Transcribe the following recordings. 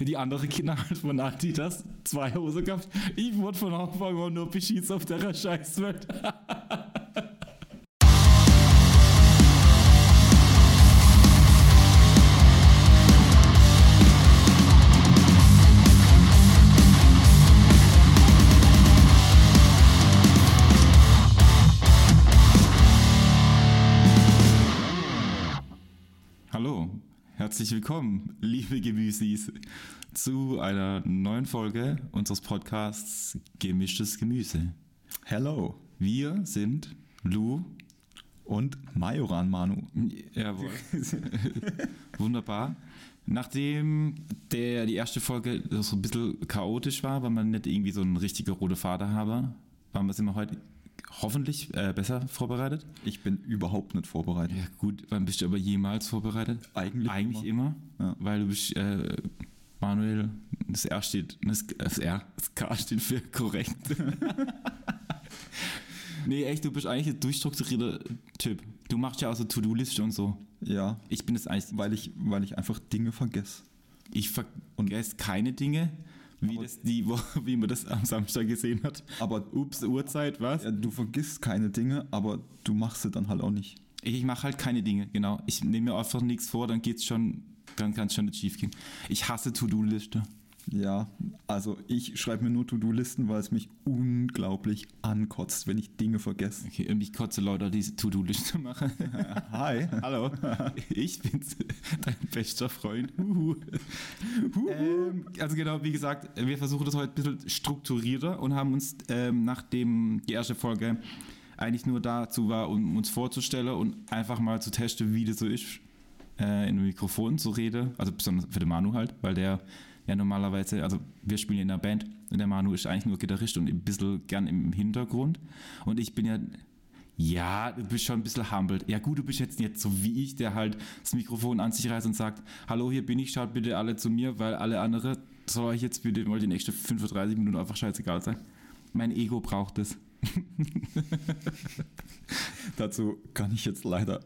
Die andere Kinder halt von Adidas zwei Hose gehabt. Ich wurde von Anfang an nur beschießt auf der Scheißwelt. herzlich willkommen, liebe Gemüsis, zu einer neuen Folge unseres Podcasts Gemischtes Gemüse. Hello. Wir sind Lou. Und Majoran Manu. Jawohl. Wunderbar. Nachdem der, die erste Folge so ein bisschen chaotisch war, weil man nicht irgendwie so einen richtigen rote Fader habe, waren wir sind wir heute hoffentlich äh, besser vorbereitet. Ich bin überhaupt nicht vorbereitet. Ja gut, wann bist du aber jemals vorbereitet? Eigentlich Eigentlich immer, Ja. weil du bist, äh, Manuel, das R steht, das, das R, das K steht für korrekt. nee, echt, du bist eigentlich ein durchstrukturierter Typ. Du machst ja auch so To-Do-Liste und so. Ja, Ich bin das eigentlich, weil ich, weil ich einfach Dinge vergesse. ich vergesse keine Dinge, wie, das die wie man das am Samstag gesehen hat. Aber Ups, Uhrzeit, was? ja, du vergisst keine Dinge, aber du machst sie dann halt auch nicht. Ich mache halt keine Dinge, genau. Ich nehme mir einfach nichts vor, dann geht's schon, dann kann es schon nicht schief gehen. Ich hasse To-Do-Liste. Ja, also ich schreibe mir nur To-Do-Listen, weil es mich unglaublich ankotzt, wenn ich Dinge vergesse. Okay, und mich kotze Leute, diese To-Do-Liste machen. Hi. Hallo, ich bin's, dein bester Freund. Huhu. ähm, also genau, wie gesagt, wir versuchen das heute ein bisschen strukturierter und haben uns, ähm, nachdem die erste Folge eigentlich nur dazu war, um uns vorzustellen und einfach mal zu testen, wie das so ist, äh, in einem Mikrofon zu reden. Also besonders für den Manu halt, weil der ja normalerweise, also wir spielen in einer Band und der Manu ist eigentlich nur Gitarrist und ein bisschen gern im Hintergrund. Und ich bin ja ja, du bist schon ein bisschen humbled. Ja gut, du bist jetzt nicht so wie ich, der halt das Mikrofon an sich reißt und sagt, hallo, hier bin ich, schaut bitte alle zu mir, weil alle andere soll euch jetzt bitte mal die nächsten 35 Minuten einfach scheißegal sein. Mein Ego braucht es. Dazu kann ich jetzt leider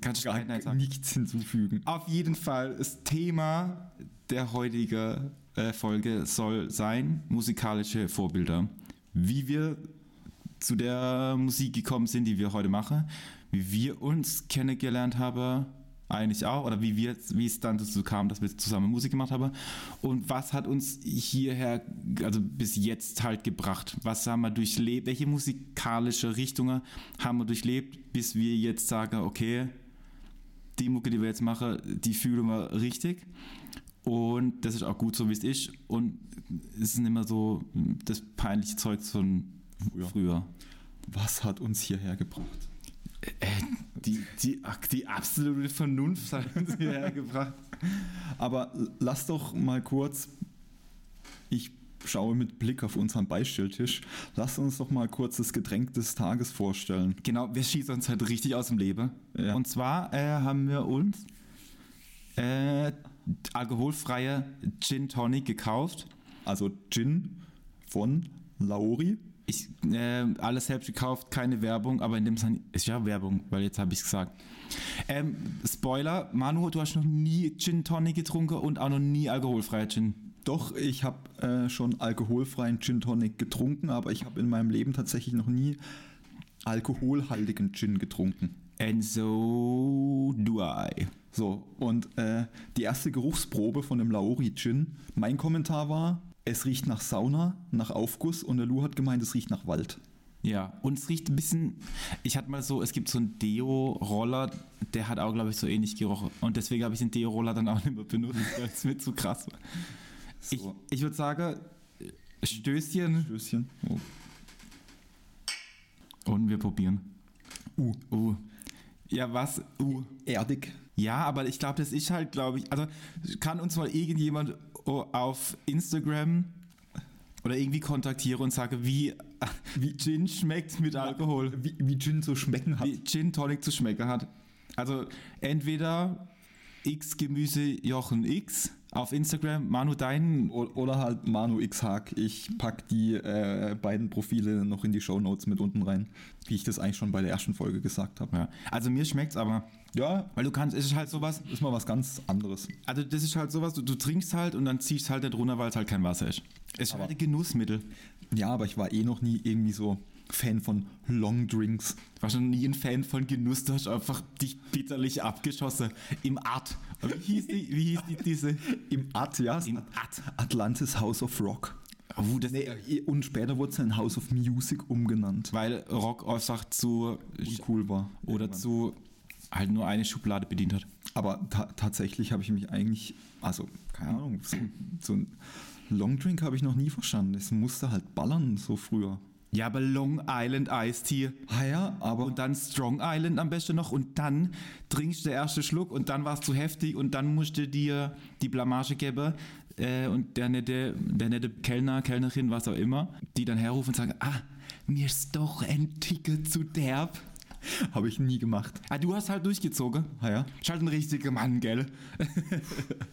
Kannst gar nichts hinzufügen. Auf jeden Fall, das Thema der heutigen äh, Folge soll sein, musikalische Vorbilder. Wie wir zu der Musik gekommen sind, die wir heute machen, wie wir uns kennengelernt haben, eigentlich auch, oder wie, wir, wie es dann dazu kam, dass wir zusammen Musik gemacht haben und was hat uns hierher, also bis jetzt halt gebracht, was haben wir durchlebt, welche musikalische Richtungen haben wir durchlebt, bis wir jetzt sagen, okay, die Mucke, die wir jetzt machen, die fühlen wir richtig. Und das ist auch gut so, wie es ist. Und es ist nicht mehr so das peinliche Zeug von früher. früher. Was hat uns hierher gebracht? Äh, die, die, die absolute Vernunft hat uns hierher gebracht. Aber lass doch mal kurz, ich schaue mit Blick auf unseren Beistelltisch, lass uns doch mal kurz das Getränk des Tages vorstellen. Genau, wir schießen uns halt richtig aus dem Leben. Ja. Und zwar äh, haben wir uns äh, alkoholfreie Gin Tonic gekauft. Also Gin von Lauri. Ich, äh, alles selbst gekauft, keine Werbung, aber in dem Sinne ist ja Werbung, weil jetzt habe ich es gesagt. Ähm, Spoiler, Manu, du hast noch nie Gin Tonic getrunken und auch noch nie alkoholfreie Gin. Doch, ich habe äh, schon alkoholfreien Gin Tonic getrunken, aber ich habe in meinem Leben tatsächlich noch nie alkoholhaltigen Gin getrunken. And so do I. So, und äh, die erste Geruchsprobe von dem Lauri Gin, mein Kommentar war, es riecht nach Sauna, nach Aufguss und der Lou hat gemeint, es riecht nach Wald. Ja, und es riecht ein bisschen. Ich hatte mal so, es gibt so einen Deo-Roller, der hat auch, glaube ich, so ähnlich gerochen. Und deswegen habe ich den Deo-Roller dann auch nicht mehr benutzt, weil es mir zu krass war. Ich, So. ich würde sagen, Stößchen Stößchen. Oh. und wir probieren. Uh, Uh. Ja, was? Uh. erdig. Ja, aber ich glaube, das ist halt, glaube ich, also kann uns mal irgendjemand oh, auf Instagram oder irgendwie kontaktieren und sagen, wie, wie Gin schmeckt mit Alkohol. Wie, wie Gin so schmecken hat. Wie Gin Tonic zu schmecken hat. Also entweder X Gemüse Jochen X auf Instagram. Manu, deinen. Oder halt Manu X Haag. Ich pack die äh, beiden Profile noch in die Shownotes mit unten rein, wie ich das eigentlich schon bei der ersten Folge gesagt habe. Ja. Also mir schmeckt's aber. Ja, Weil du kannst, es ist halt sowas, ist mal was ganz anderes. also das ist halt sowas, du, du trinkst halt und dann ziehst halt nicht runter, weil es halt kein Wasser ist. Es ist Aber- halt ein Genussmittel. Ja, aber ich war eh noch nie irgendwie so Fan von Long Drinks. Ich war schon nie ein Fan von Genuss, du hast einfach dich bitterlich abgeschossen. Im Art. Wie hieß, die, wie hieß die, diese? Im At, ja. Im At. Atlantis House of Rock. Oh, Nee, und später wurde es in House of Music umgenannt. weil Rock einfach zu Uncool war. oder irgendwann. zu halt nur eine Schublade bedient hat. Aber ta tatsächlich habe ich mich eigentlich, also keine Ahnung, so, so ein Long Drink habe ich noch nie verstanden. Es musste halt ballern so früher. Ja, aber Long Island Iced Tea Ah ja, aber und dann Strong Island am besten noch und dann trinkst du den ersten Schluck und dann war es zu heftig und dann musste dir die Blamage geben äh, und der nette, der nette Kellner, Kellnerin, was auch immer, die dann herrufen und sagen, ah, mir ist doch ein Ticket zu derb. habe ich nie gemacht. Ah, du hast halt durchgezogen. Ah ja, Ist halt ein richtiger Mann, gell?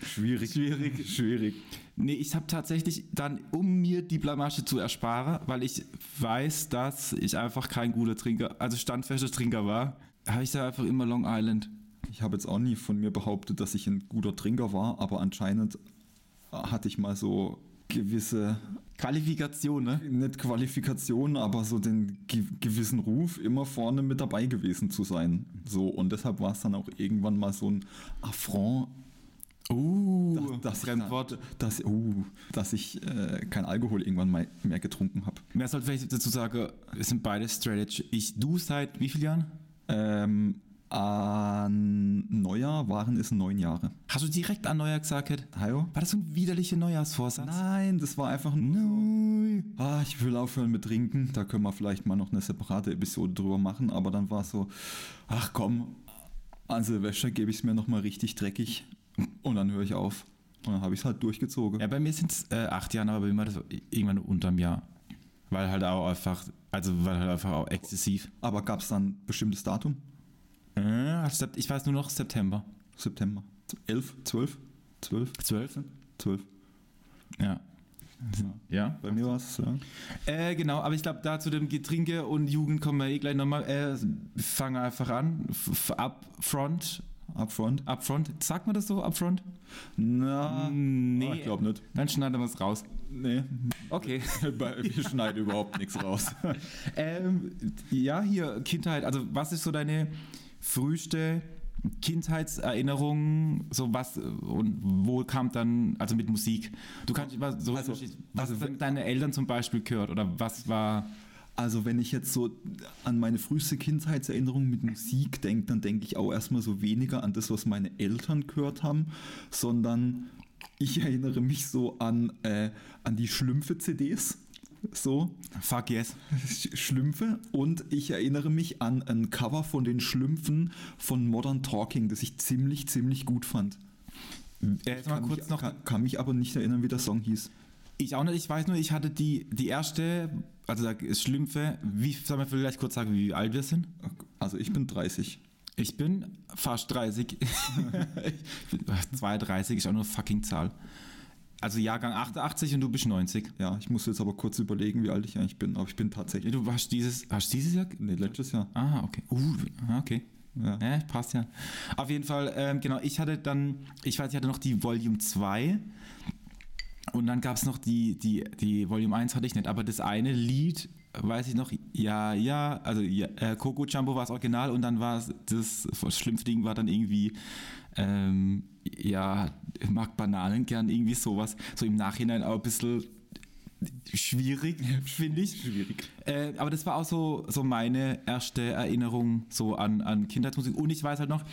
schwierig. Schwierig. Schwierig. Nee, ich habe tatsächlich dann, um mir die Blamage zu ersparen, weil ich weiß, dass ich einfach kein guter Trinker, also standfester Trinker war, habe ich da einfach immer Long Island. Ich habe jetzt auch nie von mir behauptet, dass ich ein guter Trinker war, aber anscheinend hatte ich mal so gewisse, Qualifikation, ne? nicht Qualifikationen, aber so den ge gewissen Ruf, immer vorne mit dabei gewesen zu sein. So, und deshalb war es dann auch irgendwann mal so ein Affront, Uh, dass, Fremdwort. Ich, dass, uh, dass ich äh, kein Alkohol irgendwann mal mehr getrunken habe. Mehr sollte vielleicht dazu sagen, es sind beide Strategy. Ich, du seit wie vielen Jahren? Ähm, an Neujahr waren es neun Jahre. Hast du direkt an Neujahr gesagt? Hajo? War das so ein widerlicher Neujahrsvorsatz? Nein, das war einfach nur so, ah, ich will aufhören mit Trinken. Da können wir vielleicht mal noch eine separate Episode drüber machen. Aber dann war es so, ach komm, an Silvester gebe ich es mir nochmal richtig dreckig und dann höre ich auf. Und dann habe ich es halt durchgezogen. Ja, bei mir sind es äh, acht Jahre, aber bei mir war das irgendwann unterm Jahr. Weil halt auch einfach, also weil halt einfach auch exzessiv. Aber gab es dann ein bestimmtes Datum? Ich weiß nur noch September. September. 11, 12? 12? 12? 12. Ja. Ja. Bei mir war es, ja. Äh, genau, aber ich glaube, da zu dem Getränke und Jugend kommen wir eh gleich nochmal. Äh, fangen einfach an. F upfront. Upfront. Upfront. Sagt man das so, upfront? Na, Nee. ah, ich glaube nicht. Dann schneiden wir es raus. Nee, Okay. Bei- wir schneiden überhaupt nichts raus. ähm, ja, hier, Kindheit. Also, was ist so deine früheste Kindheitserinnerung? So was und wo kam dann, also mit Musik? Du kannst immer so, Also- was also deine Eltern zum Beispiel gehört oder was war. Also wenn ich jetzt so an meine früheste Kindheitserinnerung mit Musik denke, dann denke ich auch erstmal so weniger an das, was meine Eltern gehört haben, sondern ich erinnere mich so an, äh, an die Schlümpfe-CDs. So, Fuck yes. Sch- Schlümpfe. Und ich erinnere mich an ein Cover von den Schlümpfen von Modern Talking, das ich ziemlich, ziemlich gut fand. Äh, Kann kurz mich, noch. kann, kann mich aber nicht erinnern, wie der Song hieß. Ich auch nicht, ich weiß nur, ich hatte die, die erste, also da ist Schlümpfe, wie, soll man vielleicht kurz sagen, wie alt wir sind? Also ich bin 30. Ich bin fast 30. ich bin 32 ist auch nur eine fucking Zahl. Also Jahrgang 88 und du bist 90. Ja, ich muss jetzt aber kurz überlegen, wie alt ich eigentlich bin. Aber ich bin tatsächlich. Du hast dieses, hast dieses Jahr? Nee, letztes Jahr. Ah, okay. Uh, ah, okay. Ja. Ja, passt ja. Auf jeden Fall, ähm, genau, ich hatte dann, ich weiß, ich hatte noch die Volume 2 und dann gab es noch die, die, die Volume 1 hatte ich nicht, aber das eine Lied, weiß ich noch, ja, ja, also ja, äh, Coco Jumbo war das Original und dann war es, das, das schlimmste Ding war dann irgendwie, ähm, ja, mag Bananen gern, irgendwie sowas, so im Nachhinein auch ein bisschen schwierig, finde ich. Schwierig. Äh, aber das war auch so, so meine erste Erinnerung so an, an Kindheitsmusik. Und ich weiß halt noch,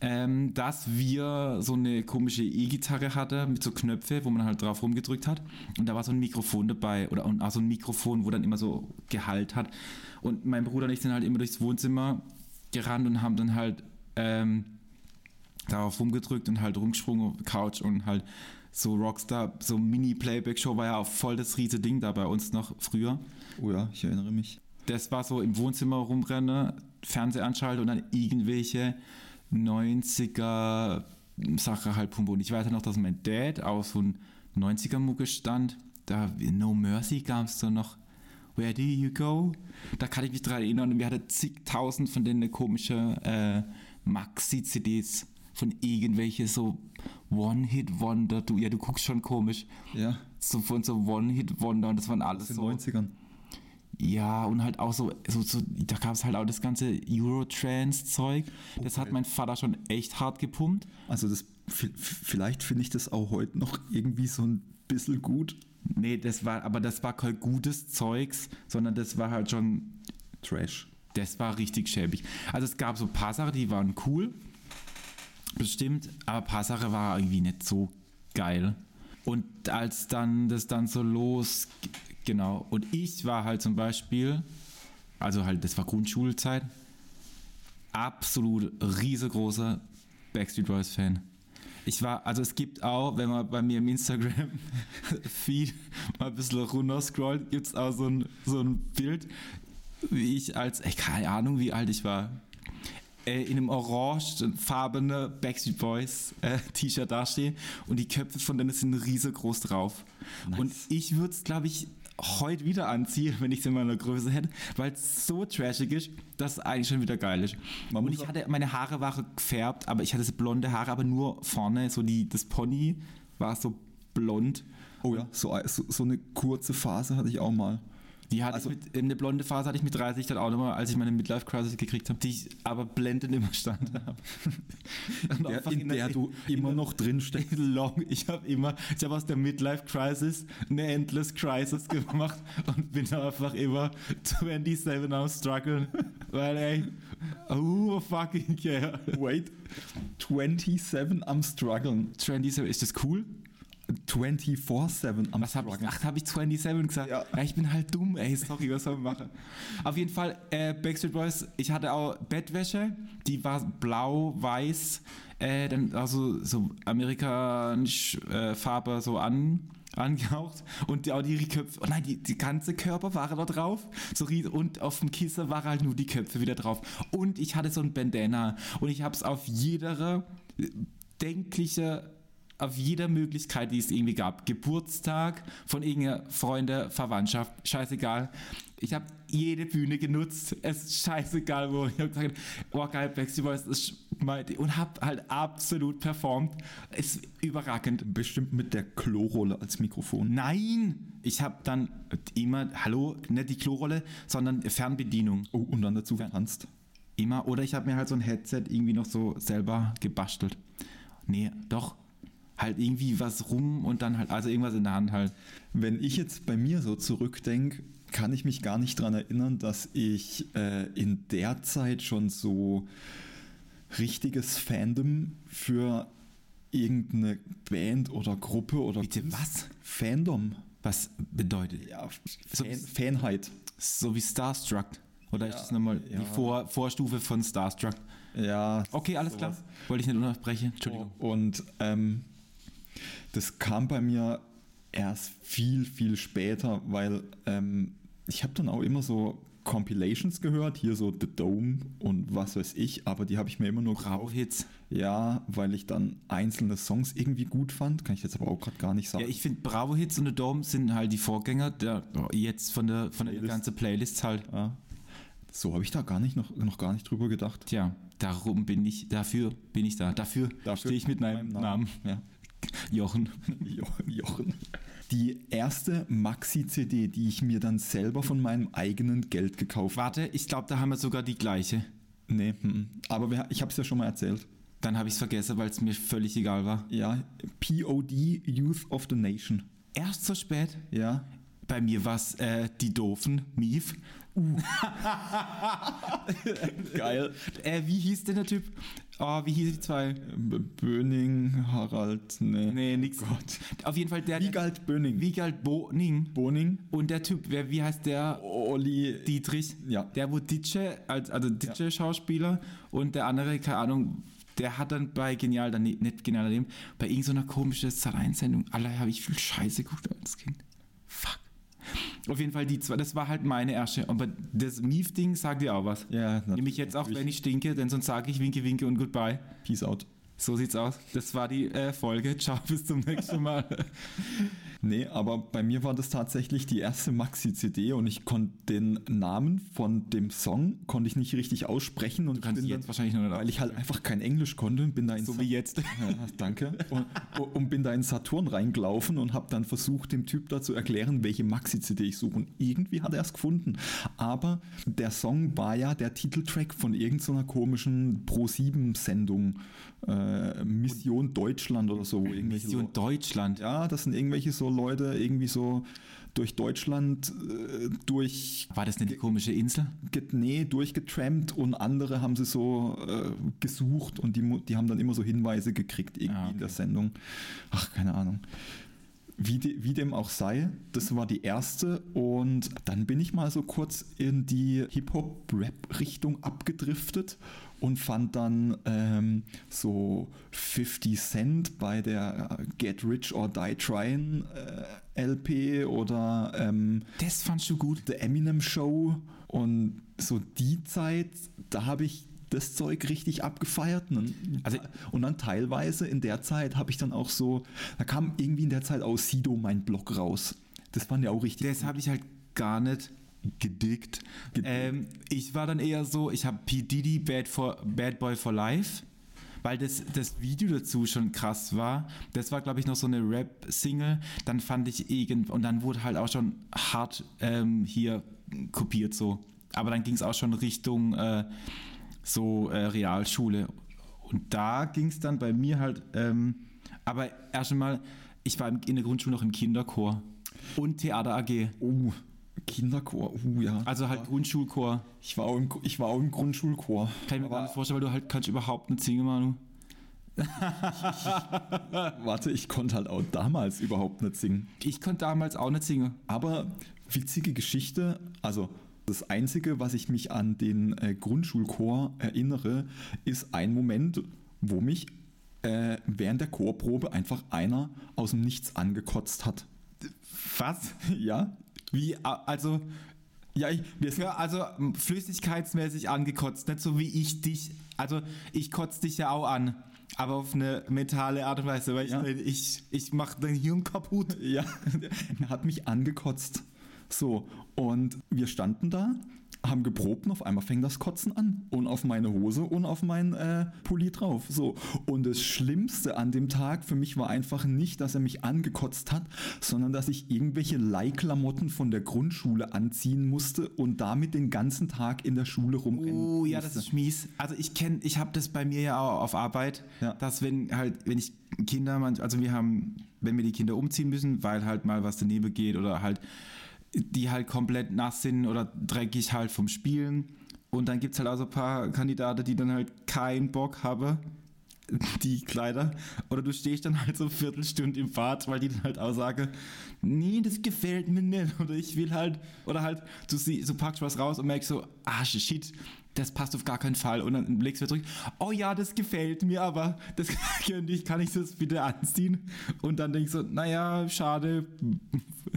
ähm, dass wir so eine komische E-Gitarre hatten mit so Knöpfe, wo man halt drauf rumgedrückt hat. Und da war so ein Mikrofon dabei oder auch so ein Mikrofon, wo dann immer so Gehalt hat. Und mein Bruder und ich sind halt immer durchs Wohnzimmer gerannt und haben dann halt ähm, darauf rumgedrückt und halt rumgesprungen auf Couch und halt so Rockstar, so Mini-Playback-Show war ja auch voll das riese Ding da bei uns noch früher. Oh ja, ich erinnere mich. Das war so im Wohnzimmer rumrennen, Fernseher anschalten und dann irgendwelche 90er Sache halt pumpe. Und ich weiß ja noch, dass mein Dad auf so ein 90er-Mucke stand. Da No Mercy gab es so noch. Where do you go? Da kann ich mich dran erinnern. Und wir hatten zigtausend von den komischen äh, Maxi-CDs von irgendwelche so One-Hit-Wonder. Du, ja, du guckst schon komisch. Ja. So von so One-Hit-Wonder und das waren alles In so. den 90ern. Ja, und halt auch so, so, so da gab es halt auch das ganze Eurotrance-Zeug. Das hat Okay. mein Vater schon echt hart gepumpt. Also das, vielleicht finde ich das auch heute noch irgendwie so ein bisschen gut. Nee, das war, aber das war kein gutes Zeugs, sondern das war halt schon, Trash. das war richtig schäbig. Also es gab so ein paar Sachen, die waren cool, bestimmt, aber ein paar Sachen war irgendwie nicht so geil. Und als dann das dann so los, genau, und ich war halt zum Beispiel, also halt, das war Grundschulzeit, absolut riesengroßer Backstreet Boys Fan. Ich war, also es gibt auch, wenn man bei mir im Instagram Feed mal ein bisschen runter scrollt, gibt es auch so ein, so ein Bild, wie ich als, ey, keine Ahnung, wie alt ich war, äh, in einem orangefarbenen Backstreet Boys äh, T-Shirt dastehe und die Köpfe von denen sind riesengroß drauf. Nice. Und ich würde es, glaube ich, heute wieder anziehen, wenn ich es in meiner Größe hätte, weil es so trashig ist, dass es eigentlich schon wieder geil ist. Man und ich hatte, meine Haare waren gefärbt, aber ich hatte blonde Haare, aber nur vorne, so die, das Pony war so blond. Oh ja, so, so, so eine kurze Phase hatte ich auch mal. Die hatte Also- ich mit, eine blonde Phase hatte ich mit 30 dann auch nochmal, als ich meine Midlife-Crisis gekriegt habe, die ich aber blendend immer stand habe. Der, einfach in der du immer noch drin steckst. long. Ich habe immer, ich habe aus der Midlife Crisis eine Endless Crisis gemacht und bin einfach immer 27 am struggeln, weil ey, who fucking care? Wait, 27 am struggeln. 27, ist das cool? 24-7 am Was habe ich? Ach, habe ich 27 gesagt? Ja. ich bin halt dumm, ey. Sorry, was soll man machen? Auf jeden Fall, äh, Backstreet Boys, ich hatte auch Bettwäsche, die war blau, weiß, äh, dann also so amerikanisch äh, Farbe so an angehaucht und die, auch die Köpfe, oh nein, die, die ganze Körper war da drauf so und auf dem Kissen waren halt nur die Köpfe wieder drauf und ich hatte so ein Bandana und ich habe es auf jeder denkliche auf jeder Möglichkeit, die es irgendwie gab. Geburtstag von irgendeiner Freunde, Verwandtschaft, scheißegal. Ich habe jede Bühne genutzt. Es ist scheißegal, wo. Ich habe gesagt, oh geil, Backstreet Boys ist und habe halt absolut performt. Ist überragend. Bestimmt mit der Klorolle als Mikrofon. Nein! Ich habe dann immer, hallo, nicht die Klorolle, sondern Fernbedienung. Oh, und dann dazu getanzt. Immer. Oder ich habe mir halt so ein Headset irgendwie noch so selber gebastelt. Nee, doch. Halt irgendwie was rum und dann halt, also irgendwas in der Hand halt. Wenn ich jetzt bei mir so zurückdenke, kann ich mich gar nicht daran erinnern, dass ich äh, in der Zeit schon so richtiges Fandom für irgendeine Band oder Gruppe oder Bitte was? Fandom. Was bedeutet? Ja, So- Fan, Fanheit. So wie Starstruck. Oder ist Ja, das nochmal ja. die Vor Vorstufe von Starstruck? Ja. Okay, alles klar. sowas. Wollte ich nicht unterbrechen. Entschuldigung. Und ähm, das kam bei mir erst viel, viel später, weil ähm, ich habe dann auch immer so Compilations gehört, hier so The Dome und was weiß ich, aber die habe ich mir immer nur Bravo Hits. Ja, weil ich dann einzelne Songs irgendwie gut fand, kann ich jetzt aber auch gerade gar nicht sagen. Ja, ich finde Bravo Hits und The Dome sind halt die Vorgänger der jetzt von der von der ganzen Playlist halt. Ja. So habe ich da gar nicht noch, noch gar nicht drüber gedacht. Tja, darum bin ich, dafür bin ich da. Dafür, Dafür stehe ich mit meinem Namen. Ja. Jochen. Jo- Jochen. Die erste Maxi-CD, die ich mir dann selber von meinem eigenen Geld gekauft habe. Warte, ich glaube, da haben wir sogar die gleiche. Nee, hm. aber wir, ich habe es ja schon mal erzählt. Dann habe ich es vergessen, weil es mir völlig egal war. Ja, POD Youth of the Nation. Erst so spät. Ja. Bei mir war es äh, die doofen Mief. Geil. Äh, wie hieß denn der Typ? Oh, wie hieß die zwei? Böning, Harald, nee. Nee, nix. Auf jeden Fall der. Wiegald Böning. Wiegald Boning. Boning. Und der Typ, wer, wie heißt der? Olli. Dietrich. Ja. Der, wo Ditsche, als, also Ditsche-Schauspieler und der andere, keine Ahnung, der hat dann bei Genial daneben, nicht Genial daneben, bei irgendeiner komischen Sat1-Sendung, alle habe ich viel Scheiße geguckt als Kind. Auf jeden Fall die zwei, das war halt meine erste. Aber das Mief-Ding sagt dir auch was. Ja, Nämlich jetzt auch, wenn ich stinke, denn sonst sage ich Winke, Winke und Goodbye. Peace out. So sieht's aus. Das war die äh, Folge. Ciao, bis zum nächsten Mal. Nee, aber bei mir war das tatsächlich die erste Maxi-CD und ich konnte den Namen von dem Song konnte ich nicht richtig aussprechen und bin jetzt dann, wahrscheinlich noch nicht weil ich halt einfach kein Englisch konnte und bin da in So Sa- wie jetzt. Ja, danke. Und, und bin da in Saturn reingelaufen und habe dann versucht, dem Typ da zu erklären, welche Maxi-CD ich suche. Und irgendwie hat er es gefunden. Aber der Song war ja der Titeltrack von irgendeiner komischen Pro-7-Sendung. Äh, Mission Deutschland oder so. Mission Lo- Deutschland. ja, das sind irgendwelche so Leute irgendwie so durch Deutschland äh, durch War das nicht die komische Insel? nee, durchgetrampt und andere haben sie so äh, gesucht und die, die haben dann immer so Hinweise gekriegt irgendwie Ah, in der okay. Sendung. Ach, keine Ahnung. Wie, de, wie dem auch sei, das war die erste und dann bin ich mal so kurz in die Hip-Hop-Rap-Richtung abgedriftet und fand dann ähm, so 50 Cent bei der Get Rich or Die Tryin' äh, LP oder ähm, Das fandst du gut. The Eminem Show und so die Zeit, da habe ich das Zeug richtig abgefeiert. Und, Also- und dann teilweise in der Zeit habe ich dann auch so, da kam irgendwie in der Zeit aus Sido mein Blog raus. Das fand ja auch richtig. Das habe ich halt gar nicht gedickt. Gedickt. Ähm, ich war dann eher so, ich habe P. Diddy Bad, for, Bad Boy for Life, weil das, das Video dazu schon krass war. Das war, glaube ich, noch so eine Rap-Single. Dann fand ich irgend und dann wurde halt auch schon hart ähm, hier kopiert so. Aber dann ging es auch schon Richtung äh, so äh, Realschule. Und da ging es dann bei mir halt, ähm, aber erst einmal, ich war in der Grundschule noch im Kinderchor und Theater AG. oh, Kinderchor, uh, ja. Also halt Grundschulchor. ich, war auch im, ich war auch im Grundschulchor. Kann ich mir gar nicht vorstellen, weil du halt kannst überhaupt nicht singen, Manu. Warte, ich konnte halt auch damals überhaupt nicht singen. Ich konnte damals auch nicht singen. Aber witzige Geschichte, also das Einzige, was ich mich an den äh, Grundschulchor erinnere, ist ein Moment, wo mich äh, während der Chorprobe einfach einer aus dem Nichts angekotzt hat. Was? Ja? Wie, a- also, Ja, ich, ja, also flüssigkeitsmäßig angekotzt, nicht so wie ich dich. Also, ich kotze dich ja auch an, aber auf eine mentale Art und Weise, weil Ja. ich, ich, ich mache dein Hirn kaputt. ja, er hat mich angekotzt. So, und wir standen da, haben geprobt und auf einmal fängt das Kotzen an. Und auf meine Hose und auf meinen äh, Pulli drauf. So. Und das Schlimmste an dem Tag für mich war einfach nicht, dass er mich angekotzt hat, sondern dass ich irgendwelche Leihklamotten von der Grundschule anziehen musste und damit den ganzen Tag in der Schule rumrennen Oh ja, das musste. ist mies. Also ich kenne, ich habe das bei mir ja auch auf Arbeit, Ja. dass wenn halt, wenn ich Kinder, also wir haben, wenn wir die Kinder umziehen müssen, weil halt mal was daneben geht oder halt die halt komplett nass sind oder dreckig halt vom Spielen. Und dann gibt es halt auch so ein paar Kandidaten, die dann halt keinen Bock haben, die Kleider. Oder du stehst dann halt so eine Viertelstunde im Bad, weil die dann halt auch sagen, nee, das gefällt mir nicht. Oder ich will halt, oder halt, du, sie, du packst was raus und merkst so, ah shit, das passt auf gar keinen Fall. Und dann legst du wieder zurück, oh ja, das gefällt mir, aber das könnte ich, kann ich das bitte anziehen? Und dann denkst du, naja, schade,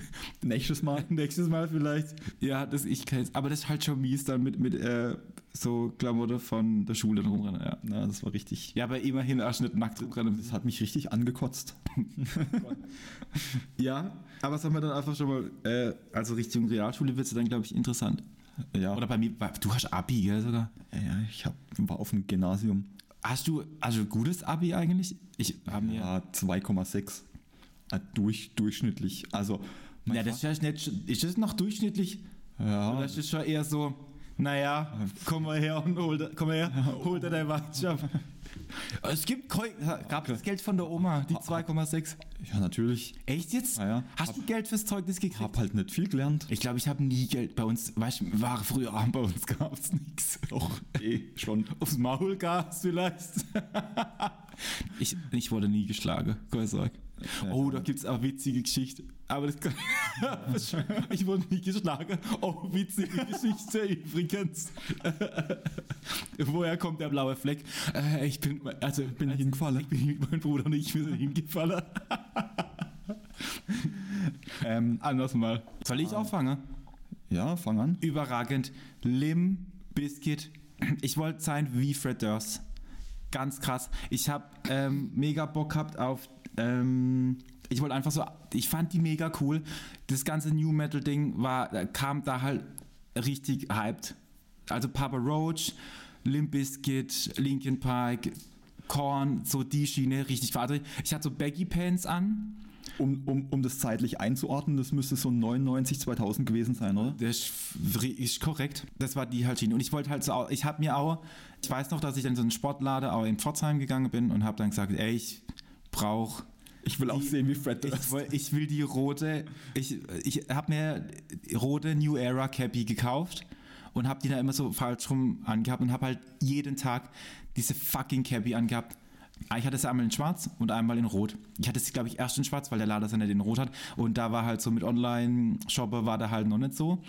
Nächstes Mal. nächstes Mal vielleicht. Ja, das ich kenn's. Aber das ist halt schon mies dann mit, mit äh, so Klamotte von der Schule rumrennen. Ja. Na, das war richtig. ja, aber immerhin nicht nackt rumrennen. Das hat mich richtig angekotzt. Ja, aber sagen wir dann einfach schon mal, äh, also Richtung Realschule wird es dann, glaube ich, interessant. Ja, Oder bei mir, du hast Abi, gell, sogar. ja ich hab, war auf dem Gymnasium. Hast du also gutes Abi eigentlich? Ich habe. Ja, 2,6. Äh, Durch, durchschnittlich. Also, Ja, das ist ja nicht. Ist das noch durchschnittlich? Ja. Oder ist das schon eher so, naja, komm mal her und hol, da- komm mal her, hol dir dein Watschab. Es gibt, gab das Geld von der Oma, die 2,6. ja, natürlich. Echt jetzt? Ja, ja. Hast du Geld fürs Zeugnis gekriegt? Hab halt nicht viel gelernt. Ich glaube, ich habe nie Geld bei uns. Weißt du, war früher arm, bei uns gab es nichts. Doch, eh, schon. Aufs Maul gab's vielleicht. ich, ich wurde nie geschlagen, Gott sei Dank. Oh, da gibt's auch witzige Geschichte. Aber das kann, ich wurde nie geschlagen. Oh, witzige Geschichte übrigens. Woher kommt der blaue Fleck? Äh, ich bin, also bin hingefallen. Ich bin mit meinem Bruder und ich wir sind hingefallen. Ähm, Anders mal. Soll ich auffangen? ja, fang an. Überragend. Lim, Biscuit. Ich wollte sein wie Fred Durst. Ganz krass. Ich habe ähm, mega Bock gehabt auf. Ähm, ich wollte einfach so. Ich fand die mega cool. Das ganze New Metal Ding war, kam da halt richtig hyped. Also Papa Roach, Limp Bizkit, Linkin Park, Korn, so die Schiene, richtig fad. Ich hatte so Baggy Pants an. Um, um, um das zeitlich einzuordnen, das müsste so 99, 2000 gewesen sein, oder? Das ist korrekt. Das war die halt Schiene. Und ich wollte halt so, ich habe mir auch, ich weiß noch, dass ich dann so einen Sportlader auch in Pforzheim gegangen bin und habe dann gesagt, ey, ich brauche ich will auch die, sehen, wie Fred das ich, will, ich will die rote, ich, ich habe mir rote New Era Cappy gekauft und habe die da immer so falsch rum angehabt und habe halt jeden Tag diese fucking Cappy angehabt. Ich hatte sie einmal in schwarz und einmal in rot. Ich hatte sie, glaube ich, erst in schwarz, weil der Lader seine in rot hat. Und da war halt so mit Online-Shopper war da halt noch nicht so.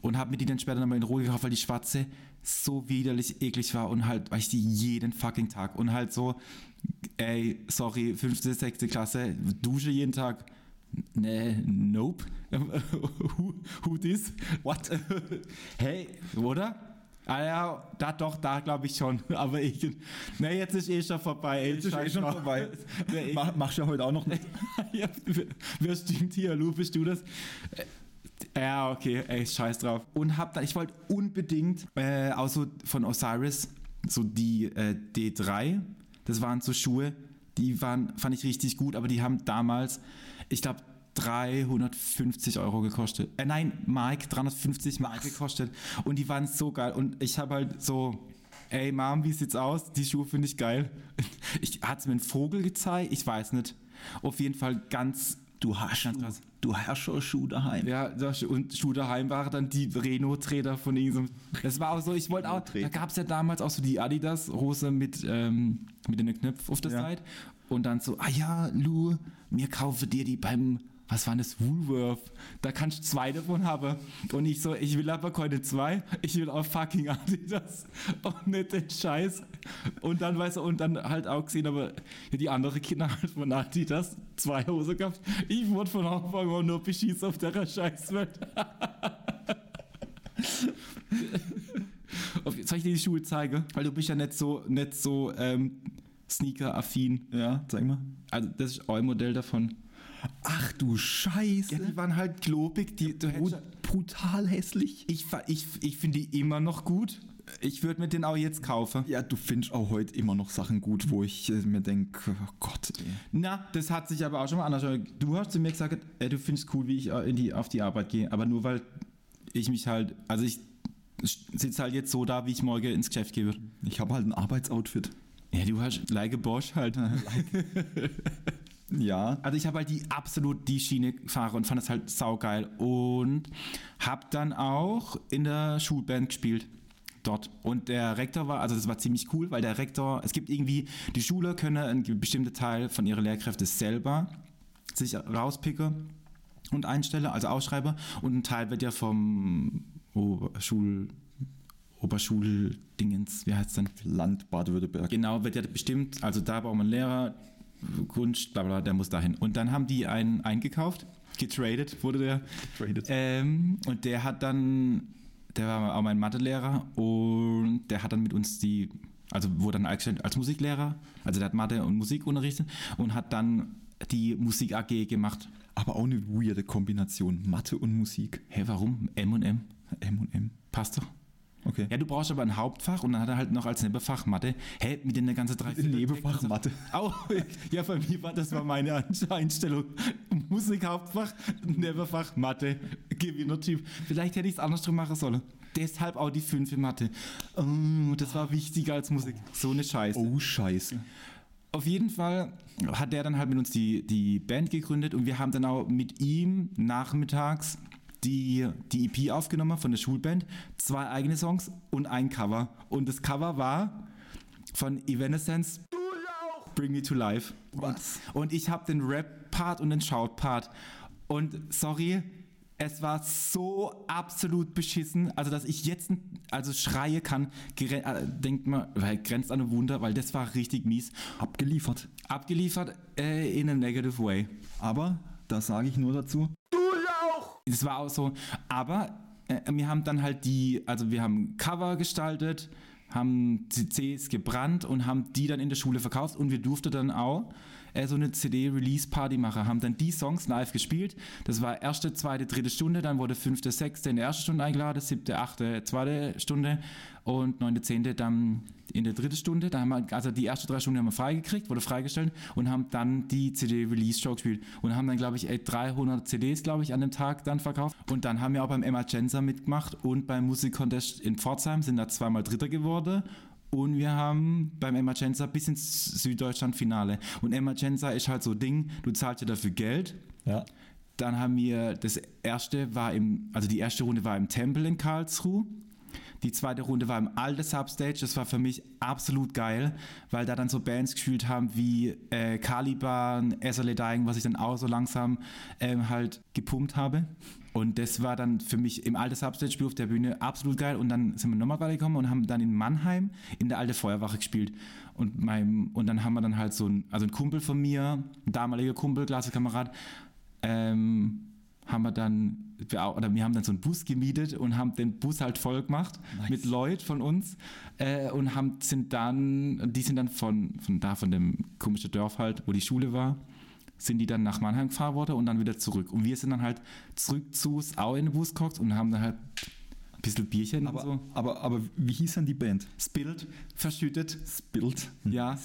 Und habe mir die dann später nochmal in rot gekauft, weil die schwarze so widerlich eklig war und halt, weil ich die jeden fucking Tag und halt so, ey, sorry, fünfte, sechste Klasse, Dusche jeden Tag. Nee, nope. who, who this? What? hey, oder? Ah ja, da doch, da glaube ich schon. Aber ich. Ne, jetzt ist eh schon vorbei. Ey, jetzt ist eh schon noch. vorbei. Mach, machst du ja heute auch noch nicht. ja, wer stimmt hier? Lu, bist du das? Ja, okay, ey, scheiß drauf. Und hab dann, ich wollte unbedingt, äh, auch so von Osiris, so die äh, D3, das waren so Schuhe, die waren, fand ich richtig gut, aber die haben damals, ich glaube, 350 Euro gekostet. Äh, nein, Mike, 350 Mark gekostet. Und die waren so geil. Und ich habe halt so, ey Mom, wie sieht's aus? Die Schuhe finde ich geil. Ich hat mir einen Vogel gezeigt, ich weiß nicht. Auf jeden Fall ganz. Du hast ganz krass. Du hast schon Schuh daheim. Ja, und Schuh daheim waren dann die Renault-Träder von irgendeinem. Das war auch so, ich wollte auch. Da gab es ja damals auch so die Adidas-Hose mit, ähm, mit den Knöpfen auf der ja. Seite. Und dann so, ah ja, Lou, mir kaufe dir die beim was war das, Woolworth? Da kannst du zwei davon haben. Und ich so, ich will aber keine zwei, ich will auch fucking Adidas und nicht den Scheiß. Und dann, weißt du, und dann halt auch gesehen, aber die andere Kinder halt von Adidas zwei Hosen gehabt. Ich wurde von Anfang an nur beschießt auf der Scheißwelt. Soll ich dir die Schuhe zeigen? Weil du bist ja nicht so, nicht so ähm, Sneaker-affin. Ja, zeig mal. Also das ist euer Modell davon. Ach du Scheiße. Ja, die waren halt globig. Die, du Brut, brutal hässlich. Ich, ich, ich finde die immer noch gut. Ich würde mir den auch jetzt kaufen. Ja, du findest auch heute immer noch Sachen gut, wo ich äh, mir denke, oh Gott. Ey. Na, das hat sich aber auch schon mal anders. Du hast zu mir gesagt, ey, du findest cool, wie ich äh, in die, auf die Arbeit gehe. Aber nur weil ich mich halt, also ich sitze halt jetzt so da, wie ich morgen ins Geschäft gehe. Ich habe halt ein Arbeitsoutfit. Ja, du hast like Bosch halt. like. Ja. Also ich habe halt die absolut die Schiene gefahren und fand das halt saugeil. Und habe dann auch in der Schulband gespielt. Dort. Und der Rektor war, also das war ziemlich cool, weil der Rektor, es gibt irgendwie, die Schüler können einen bestimmten Teil von ihrer Lehrkräfte selber sich rauspicken und einstellen, also ausschreiben. Und ein Teil wird ja vom Oberschul, Oberschuldingens, wie heißt es denn? Land Baden-Württemberg. Genau, wird ja bestimmt, also da braucht man Lehrer, Kunst, bla bla, der muss dahin. Und dann haben die einen eingekauft, getradet wurde der. Getradet. Ähm, und der hat dann, der war auch mein Mathelehrer und der hat dann mit uns die, also wurde dann eingestellt als Musiklehrer, also der hat Mathe und Musik unterrichtet und hat dann die Musik AG gemacht. Aber auch eine weirde Kombination, Mathe und Musik. Hä, warum? M und M? M und M. Passt doch. Okay. Ja, du brauchst aber ein Hauptfach und dann hat er halt noch als Nebenfach Mathe. Hä, mit den ganzen drei Nebenfach Mathe. Auch, ja, bei mir war das war meine Einstellung. Musikhauptfach, Nebenfach Mathe, Gewinnertyp. Vielleicht hätte ich es andersrum machen sollen. Deshalb auch die 5 in Mathe. Oh, das war wichtiger als Musik. So eine Scheiße. Oh, Scheiße. Auf jeden Fall hat der dann halt mit uns die, die Band gegründet und wir haben dann auch mit ihm nachmittags die, die EP aufgenommen von der Schulband, zwei eigene Songs und ein Cover. Und das Cover war von Evanescence Bring Me to Life. Was? Und, und ich habe den Rap-Part und den Shout-Part. Und sorry, es war so absolut beschissen, also dass ich jetzt also schreie kann, äh, denkt man, weil grenzt an ein Wunder, weil das war richtig mies. Abgeliefert. Abgeliefert äh, in a negative way. Aber, da sage ich nur dazu, das war auch so, aber äh, wir haben dann halt die, also wir haben Cover gestaltet, haben CDs gebrannt und haben die dann in der Schule verkauft und wir durften dann auch äh, so eine CD-Release-Party machen, haben dann die Songs live gespielt. Das war erste, zweite, dritte Stunde, dann wurde fünfte, sechste in der ersten Stunde eingeladen, siebte, achte, zweite Stunde und neunte, zehnte dann in der dritten Stunde. Da haben wir, also die erste drei Stunden haben wir freigekriegt, wurde freigestellt und haben dann die CD-Release-Show gespielt und haben dann, glaube ich, 300 CDs, glaube ich, an dem Tag dann verkauft. Und dann haben wir auch beim Emma Genza mitgemacht und beim Musikcontest in Pforzheim sind da zweimal Dritter geworden und wir haben beim Emergenza bis ins Süddeutschland-Finale. Und Emergenza ist halt so Ding, du zahlst ja dafür Geld. Ja. Dann haben wir, das erste war im, also die erste Runde war im Tempel in Karlsruhe. Die zweite Runde war im alte Substage. Das war für mich absolut geil, weil da dann so Bands gespielt haben wie äh, Caliban, Esserle Dying, was ich dann auch so langsam ähm, halt gepumpt habe. Und das war dann für mich im alten Substage-Spiel auf der Bühne absolut geil. Und dann sind wir nochmal weitergekommen und haben dann in Mannheim in der alte Feuerwache gespielt. Und, mein, und dann haben wir dann halt so ein, also ein Kumpel von mir, ein damaliger Kumpel, Klassenkamerad, ähm, haben wir dann, oder wir haben dann so einen Bus gemietet und haben den Bus halt voll gemacht nice. mit Leuten von uns äh, und haben, sind dann, die sind dann von, von da, von dem komischen Dorf halt, wo die Schule war, sind die dann nach Mannheim gefahren worden und dann wieder zurück. Und wir sind dann halt zurück zu auch in den Bus gekocht und haben dann halt ein bisschen Bierchen aber, und so. Aber, aber wie hieß dann die Band? Spilt, verschüttet. Spilt? Hm. Ja,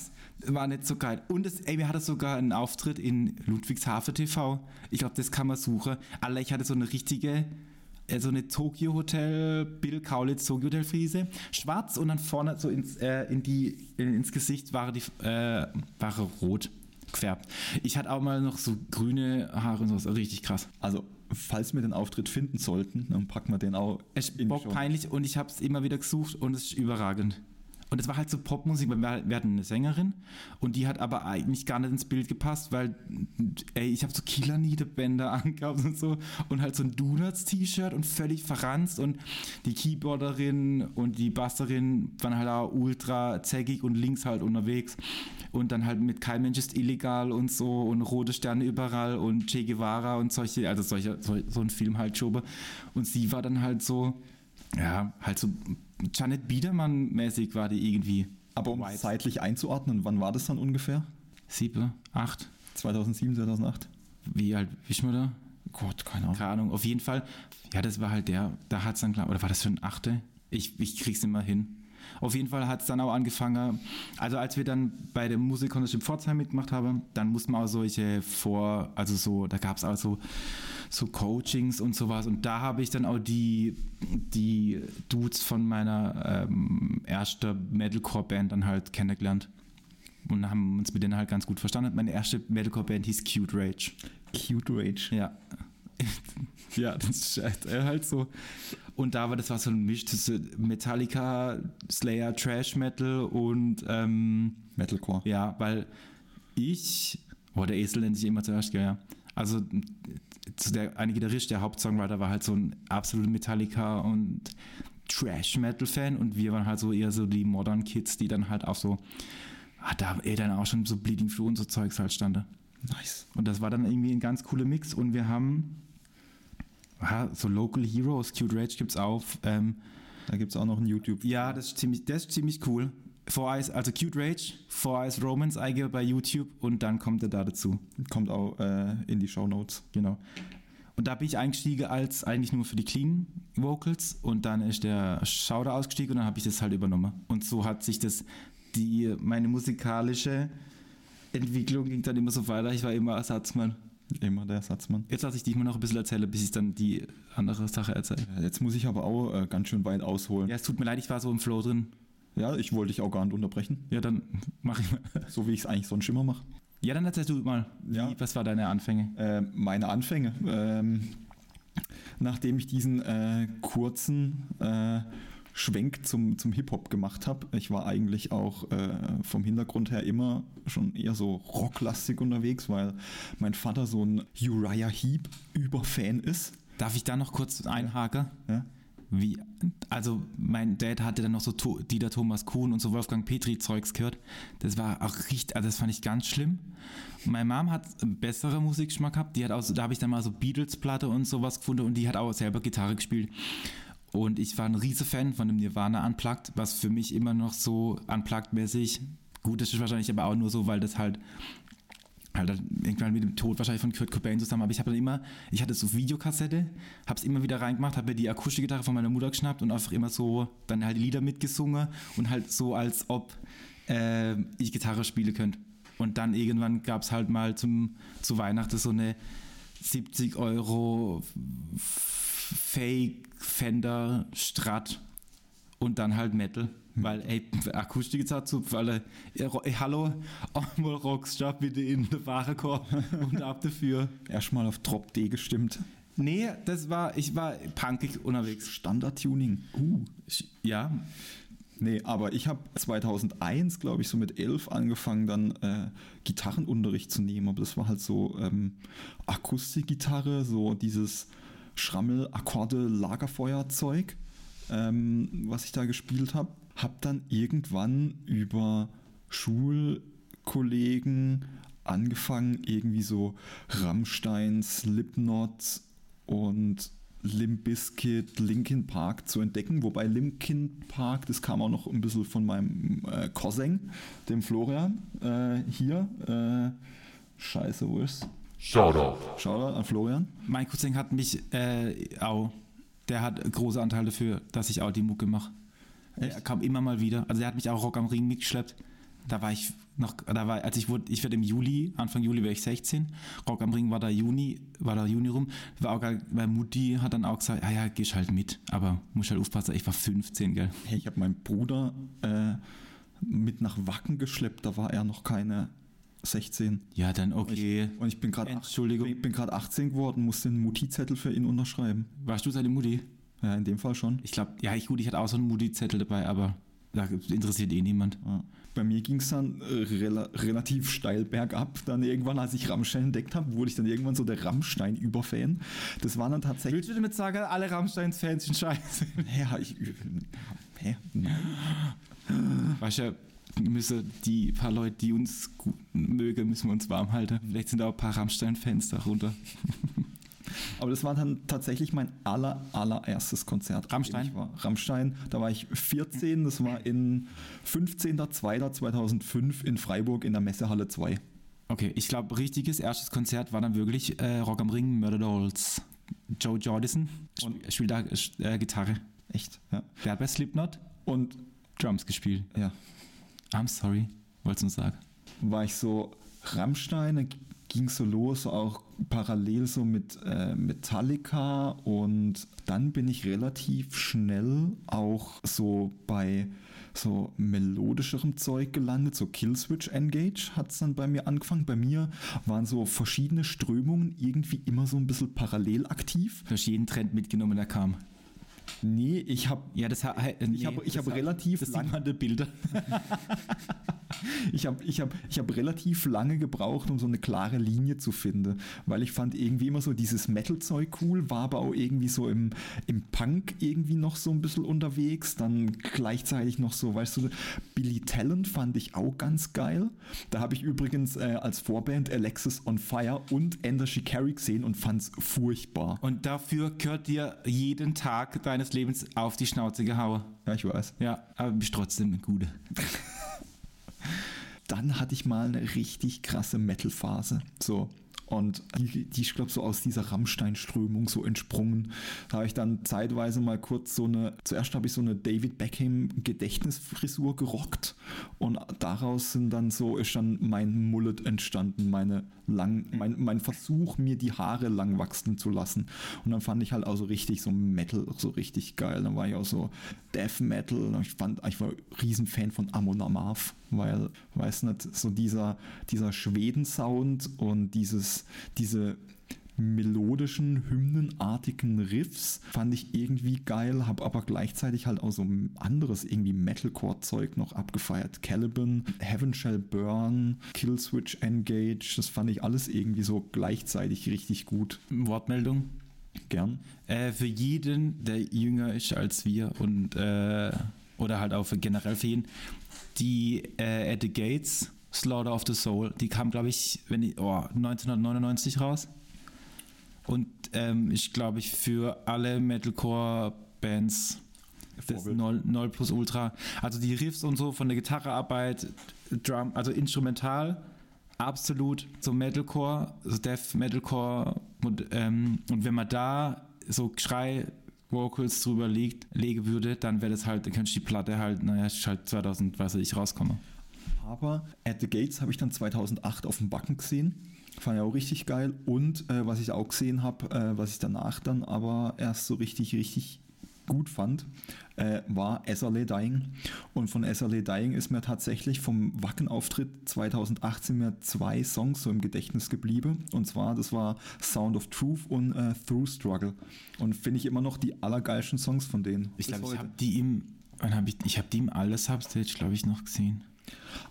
war nicht so geil. Und es, ey, wir hatten sogar einen Auftritt in Ludwigshafen TV. Ich glaube, das kann man suchen. Alle, ich hatte so eine richtige äh, so eine Tokyo Hotel, Bill Kaulitz Tokyo Hotel Friese, schwarz und dann vorne so ins, äh, in die, in, ins Gesicht war die äh, war rot gefärbt. Ich hatte auch mal noch so grüne Haare und sowas, richtig krass. Also, falls wir den Auftritt finden sollten, dann packen wir den auch. Es ist bock peinlich und ich habe es immer wieder gesucht und es ist überragend. Und es war halt so Popmusik, weil wir, hatten eine Sängerin und die hat aber eigentlich gar nicht ins Bild gepasst, weil, ey, ich habe so Killer Niedebänder angehabt und so und halt so ein Donuts-T-Shirt und völlig verranzt und die Keyboarderin und die Basserin waren halt auch ultra zäckig und links halt unterwegs und dann halt mit Kein Mensch ist illegal und so und rote Sterne überall und Che Guevara und solche, also solche, so, so ein Film halt schobe. Und sie war dann halt so, ja, halt so Janet Biedermann-mäßig war die irgendwie. Aber um White. zeitlich einzuordnen, wann war das dann ungefähr? Sieben, acht. 2007, 2008. Wie alt bist du da? Gott, keine Ahnung. Keine Ahnung. Auf jeden Fall, ja, das war halt der, da hat es dann klar, oder war das schon achte? Ich, ich krieg's immer hin. Auf jeden Fall hat es dann auch angefangen, also als wir dann bei der Musikcontest in Pforzheim mitgemacht haben, dann mussten wir auch solche vor, also so, da gab es auch so, so Coachings und sowas und da habe ich dann auch die, die Dudes von meiner ähm, ersten Metalcore-Band dann halt kennengelernt und haben uns mit denen halt ganz gut verstanden. Meine erste Metalcore-Band hieß Cute Rage. Cute Rage? Ja. ja, das ist halt so. Und da war das war so ein Misch zwischen Metallica, Slayer, Trash Metal und ähm, Metalcore. Ja, weil ich, oh, der Esel nennt sich immer zuerst, ja. Also der eine Gitarrist, der Hauptsongwriter, war halt so ein absoluter Metallica und Trash Metal Fan und wir waren halt so eher so die Modern Kids, die dann halt auch so, ah, da eh dann auch schon so Bleeding Through und so Zeugs halt stande. Nice. Und das war dann irgendwie ein ganz cooler Mix und wir haben so Local Heroes, Cute Rage gibt es auch. Ähm, da gibt es auch noch ein YouTube. Ja, das ist ziemlich, das ist ziemlich cool. Four Eyes, also Cute Rage, Four Eyes Romance eingebe bei YouTube und dann kommt er da dazu. Kommt auch äh, in die Show Notes. Genau. Und da bin ich eingestiegen als eigentlich nur für die Clean Vocals und dann ist der Schauder ausgestiegen und dann habe ich das halt übernommen. Und so hat sich das, die, meine musikalische Entwicklung ging dann immer so weiter. Ich war immer Ersatzmann. Immer der Ersatzmann. Jetzt lasse ich dich mal noch ein bisschen erzählen, bis ich dann die andere Sache erzähle. Jetzt muss ich aber auch äh, ganz schön weit ausholen. Ja, es tut mir leid, ich war so im Flow drin. Ja, ich wollte dich auch gar nicht unterbrechen. Ja, dann mach ich mal. So wie ich es eigentlich sonst immer mache. Ja, dann erzählst du mal. Ja. Wie, was war deine Anfänge? Äh, meine Anfänge. Ähm, nachdem ich diesen äh, kurzen äh, Schwenk zum, zum Hip-Hop gemacht habe. Ich war eigentlich auch äh, vom Hintergrund her immer schon eher so rocklastig unterwegs, weil mein Vater so ein Uriah Heep Überfan ist. Darf ich da noch kurz einhaken? Ja? Wie, also mein Dad hatte dann noch so Dieter Thomas Kuhn und so Wolfgang Petri Zeugs gehört. Das war auch richtig, also das fand ich ganz schlimm. Meine Mom hat bessere Musikgeschmack gehabt. Die hat auch, da habe ich dann mal so Beatles Platte und sowas gefunden und die hat auch selber Gitarre gespielt. Und ich war ein riese Fan von dem Nirvana Unplugged, was für mich immer noch so Unplugged-mäßig gut ist, ist wahrscheinlich aber auch nur so, weil das halt halt irgendwann mit dem Tod wahrscheinlich von Kurt Cobain zusammen, aber ich habe dann immer, ich hatte so Videokassette, habe es immer wieder reingemacht, habe mir die Akustikgitarre von meiner Mutter geschnappt und einfach immer so dann halt die Lieder mitgesungen und halt so, als ob äh, ich Gitarre spielen könnte. Und dann irgendwann gab es halt mal zum, zu Weihnachten so eine 70 Euro Fake Fender Strat und dann halt Metal. Weil, ey, Akustik dazu, weil, ey, hallo, einmal Rockstar bitte in den Warenkorb und ab dafür. Erstmal auf Drop D gestimmt. Nee, das war, ich war punkig unterwegs. Standard-Tuning. Uh. Ja. Nee, aber ich habe 2001, glaube ich, so mit elf angefangen, dann äh, Gitarrenunterricht zu nehmen. Aber das war halt so ähm, Akustikgitarre, so dieses Schrammel, Akkorde, Lagerfeuerzeug, ähm, was ich da gespielt habe habe dann irgendwann über Schulkollegen angefangen, irgendwie so Rammstein, Slipknot und Limp Bizkit, Linkin Park zu entdecken, wobei Linkin Park, das kam auch noch ein bisschen von meinem äh, Cousin, dem Florian, äh, hier. Äh, scheiße, wo ist Shoutout. Shoutout an Florian. Mein Cousin hat mich äh, auch, der hat große Anteile dafür, dass ich auch die Mucke mache. Er kam immer mal wieder. Also er hat mich auch Rock am Ring mitgeschleppt. Da war ich noch, da war, als ich wurde, ich werde im Juli, Anfang Juli wäre ich 16. Rock am Ring war da Juni, war da Juni rum. War auch geil, weil Mutti hat dann auch gesagt, ah ja, gehst halt mit, aber muss halt aufpassen, ich war 15, gell. Hey, ich habe meinen Bruder äh, mit nach Wacken geschleppt, da war er noch keine 16. Ja, dann okay. Und ich, bin gerade Entschuldigung. bin gerade 18 geworden, musste einen Mutti-Zettel für ihn unterschreiben. Warst du seine Mutti? Ja, in dem Fall schon. Ich glaube, ja, ich, gut, ich hatte auch so einen Moody-Zettel dabei, aber da interessiert eh niemand. Ja. Bei mir ging es dann äh, rela relativ steil bergab. Dann irgendwann, als ich Rammstein entdeckt habe, wurde ich dann irgendwann so der Rammstein-Überfan. Das war dann tatsächlich. Willst du damit sagen, alle Rammstein-Fans sind scheiße? Ja, ich. Hä? Nein. Weißt du, müssen die paar Leute, die uns mögen, müssen wir uns warm halten. Vielleicht sind da auch ein paar Rammstein-Fans darunter. Aber das war dann tatsächlich mein aller, allererstes Konzert. Rammstein? War. Rammstein, da war ich 14, das war in 15.02.2005 in Freiburg in der Messehalle 2. Okay, ich glaube, richtiges erstes Konzert war dann wirklich äh, Rock am Ring, Murder Dolls. Joe Jordison und spielt da äh, Gitarre. Echt? Ja. Der hat bei Slipknot und Drums gespielt. Ja. I'm sorry, wolltest du sagen? War ich so Rammstein, ging so los, auch parallel so mit äh, Metallica und dann bin ich relativ schnell auch so bei so melodischerem Zeug gelandet, so Killswitch Engage hat es dann bei mir angefangen. Bei mir waren so verschiedene Strömungen irgendwie immer so ein bisschen parallel aktiv. Du hast jeden Trend mitgenommen, der kam. Nee, ich habe ja, das, nee, ich habe ich habe relativ das lange Bilder. ich habe ich hab, ich hab relativ lange gebraucht, um so eine klare Linie zu finden, weil ich fand irgendwie immer so dieses Metal-Zeug cool, war aber auch irgendwie so im, im Punk irgendwie noch so ein bisschen unterwegs, dann gleichzeitig noch so, weißt du, Billy Talent fand ich auch ganz geil. Da habe ich übrigens äh, als Vorband Alexis on Fire und Ender Shikari gesehen und fand es furchtbar. Und dafür gehört dir jeden Tag deines Lebens auf die Schnauze gehauen. Ja, ich weiß. Ja, aber bist trotzdem eine gute. dann hatte ich mal eine richtig krasse Metal-Phase. So. Und die, die ich glaube, so aus dieser Rammstein-Strömung so entsprungen. Da habe ich dann zeitweise mal kurz so eine, zuerst habe ich so eine David Beckham-Gedächtnisfrisur gerockt und daraus sind dann so, ist dann mein Mullet entstanden, meine lang, mein, mein Versuch, mir die Haare lang wachsen zu lassen. Und dann fand ich halt auch so richtig so Metal so richtig geil. Dann war ich auch so Death Metal. Ich fand, ich war Riesenfan von Amon Amarth, weil, weiß nicht, so dieser, dieser Schweden-Sound und dieses, diese melodischen, hymnenartigen Riffs fand ich irgendwie geil, habe aber gleichzeitig halt auch so anderes irgendwie Metalcore-Zeug noch abgefeiert. Caliban, Heaven Shall Burn, Killswitch Engage, das fand ich alles irgendwie so gleichzeitig richtig gut. Wortmeldung? Gern. Äh, für jeden, der jünger ist als wir und äh, oder halt auch für generell für jeden, die äh, At the Gates, Slaughter of the Soul, die kam, glaube ich, wenn ich, oh, 1999 raus. Und ähm, ich glaube, ich für alle Metalcore Bands das. 0, 0 plus Ultra. Also die Riffs und so von der Gitarrearbeit, Drum, also instrumental, absolut so Metalcore, so Death Metalcore und, ähm, und wenn man da so Schrei Vocals drüber legt, legen würde, dann wäre das halt, dann könnte die Platte halt, naja, ist halt 2000, weiß ich, rauskommen. Aber At the Gates habe ich dann 2008 auf dem Backen gesehen. Fand ich auch richtig geil. Und äh, was ich auch gesehen habe, äh, was ich danach dann aber erst so richtig, richtig gut fand, äh, war SLA Dying. Und von SLA Dying ist mir tatsächlich vom Wacken-Auftritt 2018 mir zwei Songs so im Gedächtnis geblieben. Und zwar, das war Sound of Truth und äh, Through Struggle. Und finde ich immer noch die allergeilsten Songs von denen. Ich glaube, ich habe die im, wann hab ich, ich habe die im Alles Substage, glaube ich, noch gesehen.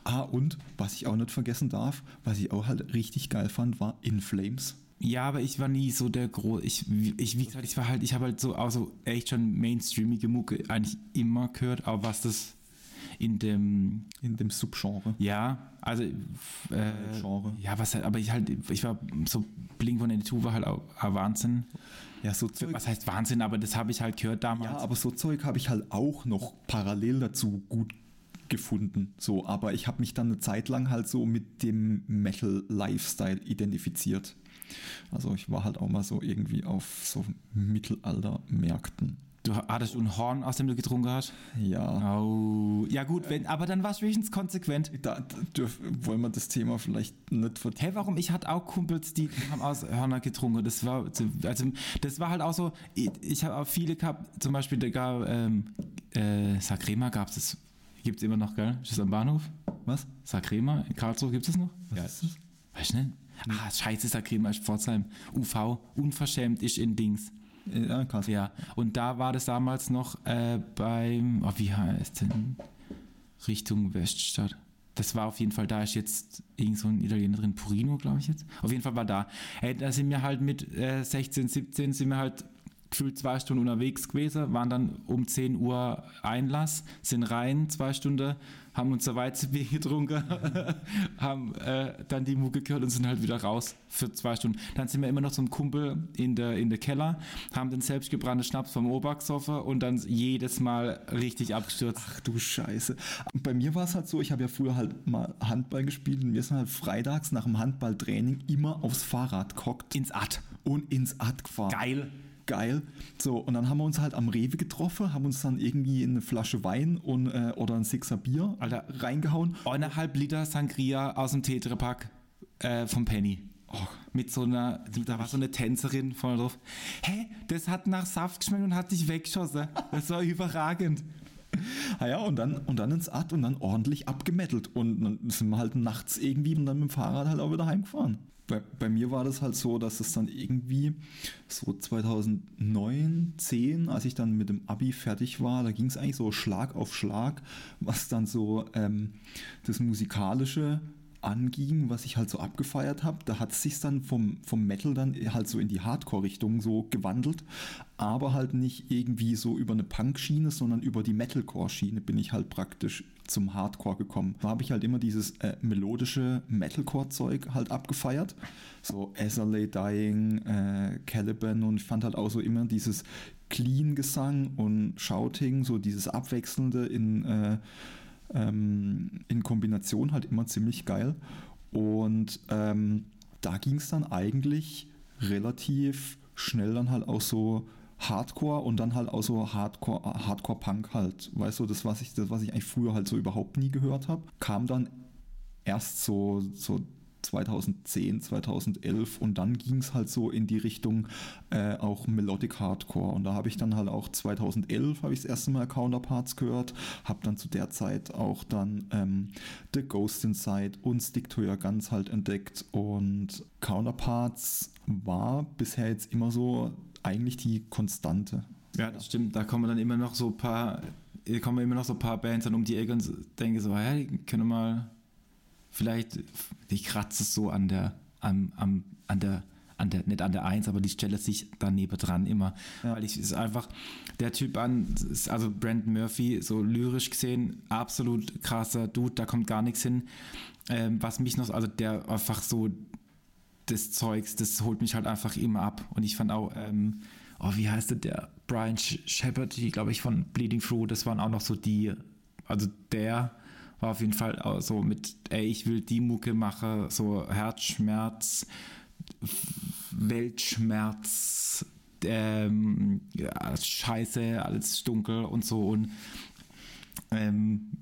Ah, und was ich auch nicht vergessen darf, was ich auch halt richtig geil fand, war In Flames. Ja, aber ich war nie so der große. Ich, ich, wie gesagt, ich war halt, ich habe halt so, also echt schon mainstreamige Mucke eigentlich immer gehört, aber was das in dem, In dem Subgenre. ja, also, äh, Genre. ja, was halt, aber ich halt, ich war so, Blink von den war halt auch, auch Wahnsinn. Ja, so Zeug. Was heißt Wahnsinn, aber das habe ich halt gehört damals. Ja, aber so Zeug habe ich halt auch noch parallel dazu gut gefunden. So, aber ich habe mich dann eine Zeit lang halt so mit dem Metal-Lifestyle identifiziert. Also ich war halt auch mal so irgendwie auf so Mittelalter-Märkten. du hattest ein Horn, aus dem du getrunken hast? Ja. Oh, ja gut, wenn, aber dann war es wenigstens konsequent. Da, da dürf, wollen wir das Thema vielleicht nicht vertiefen. Hey, warum? Ich hatte auch Kumpels, die haben aus Hörner getrunken. Das war, also, das war halt auch so, ich, ich habe auch viele gehabt, zum Beispiel, da gab, ähm, äh, Sakrema gab es, gibt es immer noch, gell? Ist das am Bahnhof? Was? Sakrema in Karlsruhe gibt es noch? Was ja. ist das? Weißt du nicht? Ah, scheiße, ist Pforzheim. UV, unverschämt ist in Dings. Ja, krass. Ja, und da war das damals noch äh, beim, oh, wie heißt denn? Richtung Weststadt. Das war auf jeden Fall, da ist jetzt irgend so ein Italiener drin, Purino, glaube ich jetzt. Auf jeden Fall war da. Ey, da sind wir halt mit äh, 16, 17, sind wir halt gefühlt zwei Stunden unterwegs gewesen, waren dann um 10 Uhr Einlass, sind rein, zwei Stunden, haben unser Weizenbier getrunken, haben äh, dann die Mucke gehört und sind halt wieder raus für zwei Stunden. Dann sind wir immer noch zum Kumpel in der, in der Keller, haben den selbstgebrannten Schnaps vom Ober gesoffen und dann jedes Mal richtig abgestürzt. Ach du Scheiße. Bei mir war es halt so, ich habe ja früher halt mal Handball gespielt und wir sind halt freitags nach dem Handballtraining immer aufs Fahrrad gehockt Ins Ad. und ins Ad gefahren. Geil. Geil. So, und dann haben wir uns halt am Rewe getroffen, haben uns dann irgendwie in eine Flasche Wein und, äh, oder ein Sixer Bier Alter. reingehauen. Eineinhalb Liter Sangria aus dem Tetrapack äh, vom Penny. Oh, mit so einer, da war so eine Tänzerin vorne drauf. Hä, das hat nach Saft geschmeckt und hat dich weggeschossen. Das war überragend. Ah ja, und dann, und dann ins Ad und dann ordentlich abgemettelt. Und dann sind wir halt nachts irgendwie und dann mit dem Fahrrad halt auch wieder heimgefahren. Bei, bei mir war das halt so, dass es dann irgendwie so 2009, 10, als ich dann mit dem Abi fertig war, da ging es eigentlich so Schlag auf Schlag, was dann so ähm, das Musikalische anging, was ich halt so abgefeiert habe. Da hat es sich dann vom, vom Metal dann halt so in die Hardcore-Richtung so gewandelt, aber halt nicht irgendwie so über eine Punk-Schiene, sondern über die Metalcore-Schiene bin ich halt praktisch zum Hardcore gekommen. Da habe ich halt immer dieses äh, melodische Metalcore-Zeug halt abgefeiert. So SLA Dying, äh, Caliban und ich fand halt auch so immer dieses Clean-Gesang und Shouting, so dieses Abwechselnde in äh, ähm, in Kombination halt immer ziemlich geil. Und ähm, da ging es dann eigentlich relativ schnell dann halt auch so Hardcore und dann halt auch so Hardcore, Hardcore Punk halt. Weißt du, das was ich, das, was ich eigentlich früher halt so überhaupt nie gehört habe, kam dann erst so, so 2010, 2011 und dann ging es halt so in die Richtung äh, auch Melodic Hardcore und da habe ich dann halt auch 2011 habe ich das erste Mal Counterparts gehört, habe dann zu der Zeit auch dann ähm, The Ghost Inside und Stick to Your Guns halt entdeckt und Counterparts war bisher jetzt immer so eigentlich die Konstante. Ja, das stimmt. Da kommen dann immer noch so ein paar, da kommen immer noch so paar Bands dann um die Ecke und denke so, ja, die können mal vielleicht, die kratzt es so an der, am, am, an der, an der, nicht an der Eins, aber die stelle sich daneben dran immer. Ja. Weil ich ist einfach, der Typ an, ist also Brandon Murphy, so lyrisch gesehen, absolut krasser Dude, da kommt gar nichts hin. Ähm, was mich noch, also der einfach so des Zeugs, das holt mich halt einfach immer ab. Und ich fand auch, ähm, oh, wie heißt der, Brian Shepard, glaube ich, von Bleeding Through, das waren auch noch so die, also der war auf jeden Fall so mit, ey, ich will die Mucke machen, so Herzschmerz, Weltschmerz, ähm, ja, Scheiße, alles dunkel und so und ähm,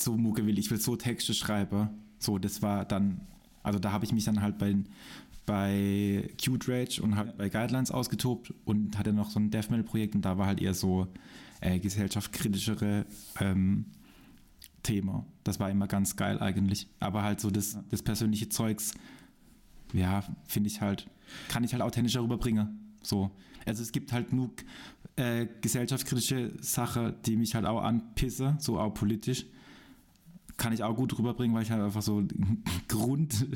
so Mucke will ich, will so Texte schreiben. So, das war dann, also da habe ich mich dann halt bei, bei Cute Rage und halt bei Guidelines ausgetobt und hatte noch so ein Death Metal Projekt und da war halt eher so äh, gesellschaftskritischere ähm, Thema. Das war immer ganz geil eigentlich. Aber halt so das, das persönliche Zeugs, ja, finde ich halt, kann ich halt authentischer rüberbringen. So. Also es gibt halt nur äh, gesellschaftskritische Sachen, die mich halt auch anpisse, so auch politisch. Kann ich auch gut rüberbringen, weil ich halt einfach so Grund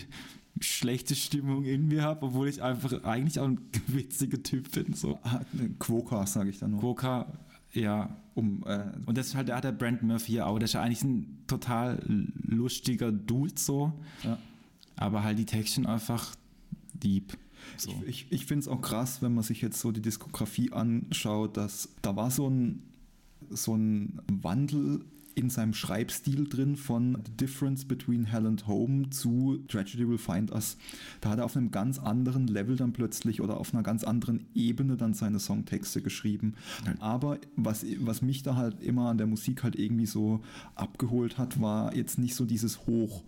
schlechte Stimmung in mir habe, obwohl ich einfach eigentlich auch ein witziger Typ bin. So. Ah, Quoka, sage ich dann nur. Quoka, ja. Um, äh, und das ist halt, der hat der Brand Murphy hier auch, der ist ja eigentlich ein total lustiger Dude so. Ja. Aber halt die Texte einfach deep. So. Ich, ich, ich finde es auch krass, wenn man sich jetzt so die Diskografie anschaut, dass da war so ein, so ein Wandel in seinem Schreibstil drin von The Difference Between Hell and Home zu Tragedy Will Find Us. Da hat er auf einem ganz anderen Level dann plötzlich oder auf einer ganz anderen Ebene dann seine Songtexte geschrieben. Aber was, was mich da halt immer an der Musik halt irgendwie so abgeholt hat, war jetzt nicht so dieses Hoch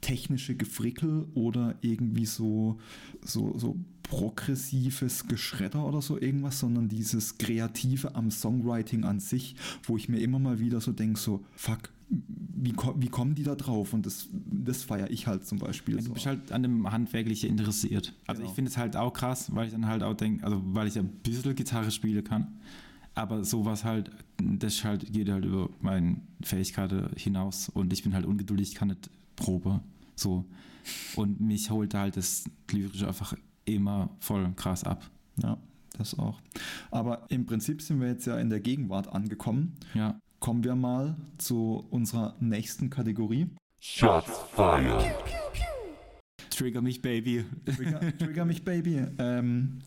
technische Gefrickel oder irgendwie so, so, so progressives Geschredder oder so irgendwas, sondern dieses Kreative am Songwriting an sich, wo ich mir immer mal wieder so denke, so, fuck, wie, wie kommen die da drauf? Und das, das feiere ich halt zum Beispiel. Ja, du bist halt an dem Handwerkliche interessiert. Also genau. ich finde es halt auch krass, weil ich dann halt auch denke, also weil ich ein bisschen Gitarre spielen kann. Aber sowas halt, das halt geht halt über meine Fähigkeiten hinaus und ich bin halt ungeduldig, ich kann nicht Probe. So. Und mich holt halt das Lyrische einfach immer voll krass ab. Ja, das auch. Aber im Prinzip sind wir jetzt ja in der Gegenwart angekommen. Ja. Kommen wir mal zu unserer nächsten Kategorie. Shots fired. Trigger mich, Baby. Trigger, trigger mich, Baby. Ähm,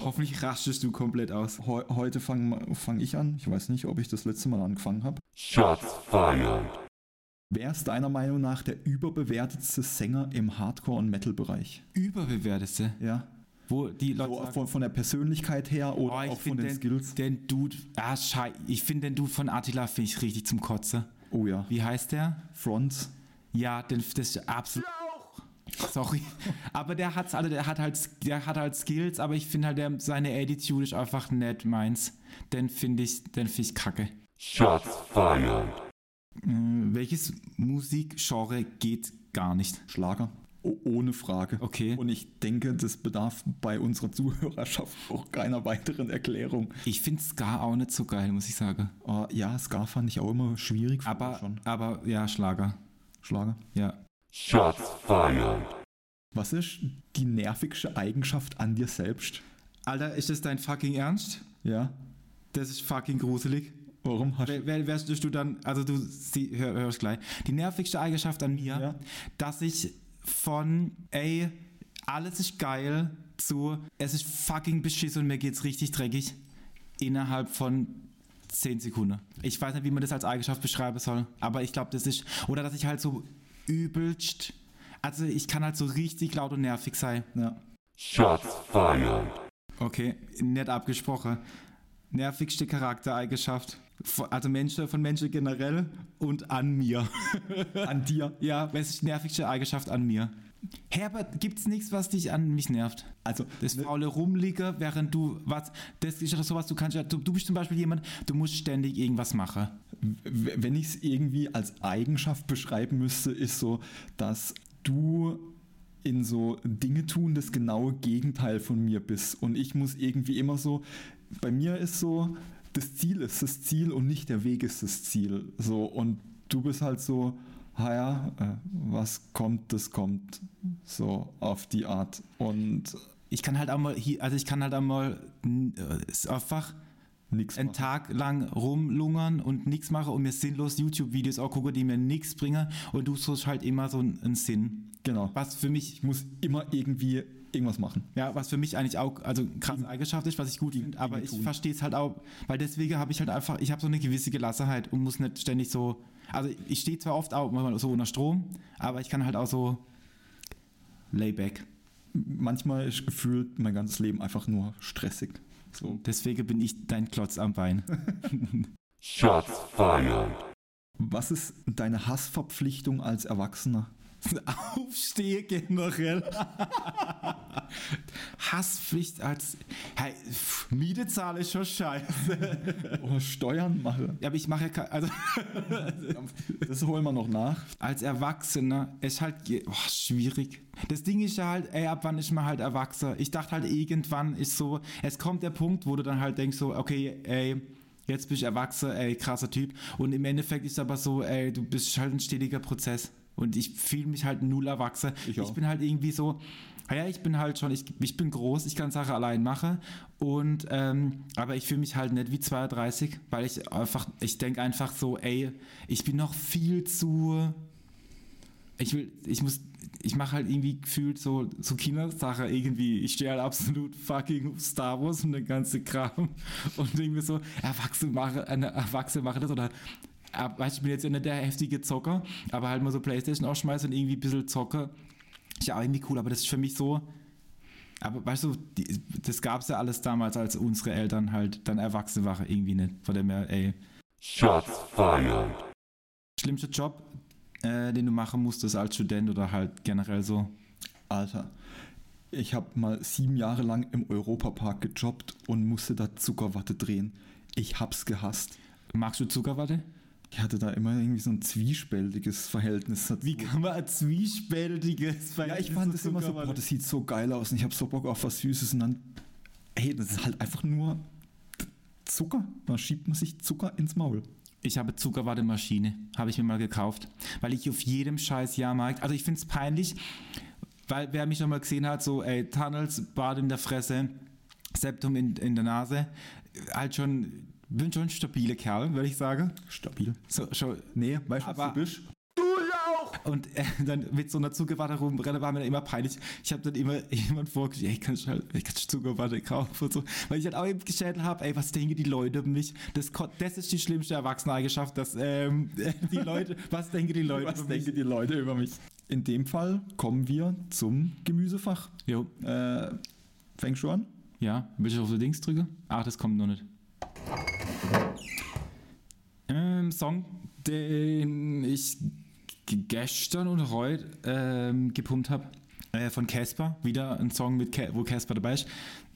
Hoffentlich rastest du komplett aus. He heute fange fang ich an. Ich weiß nicht, ob ich das letzte Mal angefangen habe. Shots fired. Wer ist deiner Meinung nach der überbewertetste Sänger im Hardcore- und Metal-Bereich? Überbewertetste? Ja. Wo die Leute so, von, von, der Persönlichkeit her oder oh, auch von den, den, Skills? Den Dude, ah, schei ich finde den Dude von Attila finde ich richtig zum Kotze. Oh ja. Wie heißt der? Fronts. Ja, den, das ist absolut. Sorry. aber der hat's, also der hat halt, der hat halt Skills, aber ich finde halt, der, seine Attitude ist einfach nett meins. Den finde ich, den finde ich kacke. Shots fired. Äh, welches Musikgenre geht gar nicht? Schlager. Oh, ohne Frage. Okay. Und ich denke, das bedarf bei unserer Zuhörerschaft auch keiner weiteren Erklärung. Ich finde Ska auch nicht so geil, muss ich sagen. Uh, ja, Ska fand ich auch immer schwierig. Aber, schon. aber ja, Schlager. Schlager? Ja. Shots fired. Was ist die nervigste Eigenschaft an dir selbst? Alter, ist das dein fucking Ernst? Ja. Das ist fucking gruselig. Warum hast wer, wärst du dann, also du sie, hör, hörst gleich, die nervigste Eigenschaft an mir, ja. dass ich von, ey, alles ist geil zu, es ist fucking beschissen und mir geht's richtig dreckig, innerhalb von 10 Sekunden. Ich weiß nicht, wie man das als Eigenschaft beschreiben soll, aber ich glaube, das ist, oder dass ich halt so übelst, also ich kann halt so richtig laut und nervig sein. Ja. Shots fired. Okay, nett abgesprochen. Nervigste Charaktereigenschaft. Also Menschen von Menschen generell und an mir. An dir? ja, was ist die nervigste Eigenschaft an mir? Herbert, gibt es nichts, was dich an mich nervt? Also das ne faule Rumliegen, während du was, das ist ja sowas, du kannst ja, du, du bist zum Beispiel jemand, du musst ständig irgendwas machen. Wenn ich es irgendwie als Eigenschaft beschreiben müsste, ist so, dass du in so Dinge tun das genaue Gegenteil von mir bist und ich muss irgendwie immer so, bei mir ist so, das Ziel ist das Ziel und nicht der Weg ist das Ziel. So, und du bist halt so, ja, äh, was kommt, das kommt. So auf die Art. Und ich kann halt auch mal hier, also ich kann halt einmal äh, einfach nix einen Tag lang rumlungern und nichts machen und mir sinnlos YouTube-Videos auch gucken, die mir nichts bringen und du suchst halt immer so einen Sinn. Genau. Was für mich, ich muss immer irgendwie irgendwas machen. Ja, was für mich eigentlich auch, also krasse Eigenschaft ist, was ich gut finde, aber ich verstehe es halt auch, weil deswegen habe ich halt einfach, ich habe so eine gewisse Gelassenheit und muss nicht ständig so, also ich stehe zwar oft auch mal so unter Strom, aber ich kann halt auch so layback. Manchmal ist gefühlt mein ganzes Leben einfach nur stressig. So. Deswegen bin ich dein Klotz am Bein. Shots fired. Was ist deine Hassverpflichtung als Erwachsener? Aufstehe generell. Hasspflicht als hey, Miete zahle ich schon scheiße. Oder Steuern mache. Ja, aber ich mache ja ke- also Das holen wir noch nach. als Erwachsener ist halt oh, schwierig. Das Ding ist ja halt, ey, ab wann ist man halt erwachsen? Ich dachte halt irgendwann ist so, es kommt der Punkt, wo du dann halt denkst so, okay, ey, jetzt bist ich erwachsen, ey, krasser Typ. Und im Endeffekt ist aber so, ey, du bist halt ein stetiger Prozess. Und ich fühle mich halt null erwachsen. Ich auch. bin halt irgendwie so, ah ja, ich bin halt schon, ich, ich bin groß, ich kann Sachen allein machen. Und, ähm, aber ich fühle mich halt nicht wie 32, weil ich einfach, ich denke einfach so, ey, ich bin noch viel zu, ich will, ich muss, ich mache halt irgendwie gefühlt so, so Kindersache irgendwie. Ich stehe halt absolut fucking auf Star Wars und den ganzen Kram und irgendwie so, Erwachsene machen, Erwachsene machen das oder äh, weißt du, ich bin jetzt ja nicht der heftige Zocker, aber halt mal so Playstation ausschmeißen und irgendwie ein bisschen zocke. Ist ja auch irgendwie cool, aber das ist für mich so, aber weißt du, die, das gab es ja alles damals, als unsere Eltern halt dann erwachsen waren, irgendwie nicht. Von dem her, ey, Shots fired. schlimmster Job, äh, den du machen musstest als Student oder halt generell so? Alter, ich habe mal sieben Jahre lang im Europapark gejobbt und musste da Zuckerwatte drehen. Ich hab's gehasst. Magst du Zuckerwatte? Ich hatte da immer irgendwie so ein zwiespältiges Verhältnis dazu. Wie kann man ein zwiespältiges ja, ich fand das immer so, boah, das sieht so geil aus und ich habe so Bock auf was Süßes und dann, hey, das ist halt einfach nur Zucker. Da schiebt man sich Zucker ins Maul. Ich habe Zuckerwattemaschine, habe ich mir mal gekauft, weil ich auf jedem scheiß Jahrmarkt, also ich finde es peinlich, weil wer mich noch mal gesehen hat, so ey, Tunnels, Bad in der Fresse, Septum in, in der Nase, halt schon, bin schon ein stabiler Kerl, würde ich sagen. Stabil. So, schon, Nee, weißt du, was du bist? Und äh, dann mit so einer rumrennen, war mir dann immer peinlich. Ich habe dann immer jemand vorgestellt, ey, kannst du halt, kannst du Zuckerwatte kaufen und so. Weil ich halt auch eben geschätzt habe, ey, was denken die Leute über mich? Das, das ist die schlimmste Erwachseneneigenschaft, dass ähm, die Leute, was denken die Leute Was über mich? denken die Leute über mich? In dem Fall kommen wir zum Gemüsefach. Jo, Äh, fängst du an? ja, will ich auf so Dings drücken? Ach, das kommt noch nicht. Ähm, Song, den ich gestern und heute ähm, gepumpt habe, äh, von Casper. Wieder ein Song, mit Ca wo Casper dabei ist.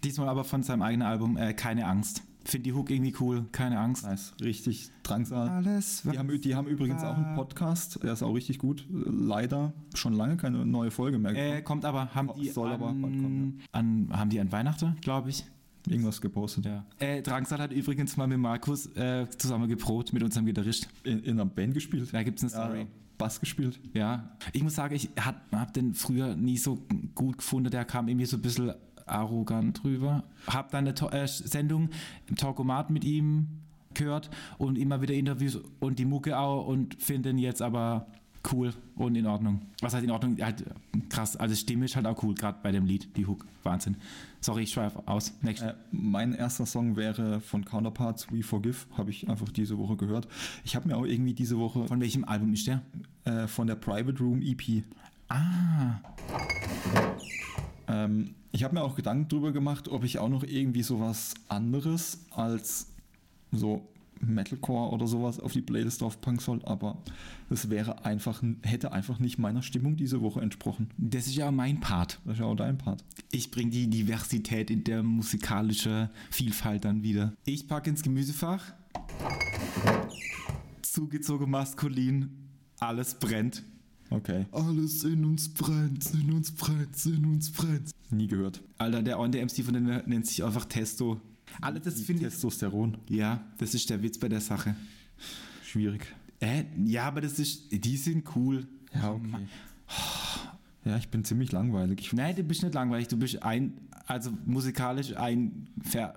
Diesmal aber von seinem eigenen Album äh, Keine Angst. Finde die Hook irgendwie cool, keine Angst. Nice, richtig Drangsal. Alles, Die haben, die haben übrigens auch einen Podcast, der ist auch richtig gut. Leider schon lange keine neue Folge mehr. Äh, kommt aber, haben die, Soll an, kommen, an, haben die an Weihnachten, glaube ich. Irgendwas gepostet. Ja. Äh, Drangsal hat übrigens mal mit Markus äh, zusammen geprobt, mit unserem Gitarrist. In, in einer Band gespielt. Da gibt es eine Ja, Story. Bass gespielt. Ja, ich muss sagen, ich habe den früher nie so gut gefunden. Der kam irgendwie so ein bisschen arrogant drüber. Hab dann eine To- äh, Sendung im Talkomat mit ihm gehört und immer wieder Interviews und die Mucke auch und finde ihn jetzt aber cool und in Ordnung. Was heißt in Ordnung? Halt krass. Also Stimme ist halt auch cool, gerade bei dem Lied, die Hook. Wahnsinn. Sorry, ich schweife aus. Next. Äh, mein erster Song wäre von Counterparts, We Forgive, habe ich einfach diese Woche gehört. Ich habe mir auch irgendwie diese Woche Von welchem Album ist der? äh, von der Private Room EP Ah, Ähm, ich habe mir auch Gedanken drüber gemacht, ob ich auch noch irgendwie sowas anderes als so Metalcore oder sowas auf die Playlist draufpacken soll, aber das wäre einfach, hätte einfach nicht meiner Stimmung diese Woche entsprochen. das ist ja mein Part. Das ist ja auch dein Part. Ich bringe die Diversität in der musikalischen Vielfalt dann wieder. Ich packe ins Gemüsefach. Zugezogen maskulin. Alles brennt. Okay. Alles in uns brennt, in uns brennt, in uns brennt. Nie gehört. Alter, der on der MC von denen nennt sich einfach Testo. Alle, das finde ich. Testosteron. Ja, das ist der Witz bei der Sache. Schwierig. Äh, ja, aber das ist. Die sind cool. Ja, okay. Ja, ich bin ziemlich langweilig. Ich, Nein, du bist nicht langweilig, du bist ein, also musikalisch ein,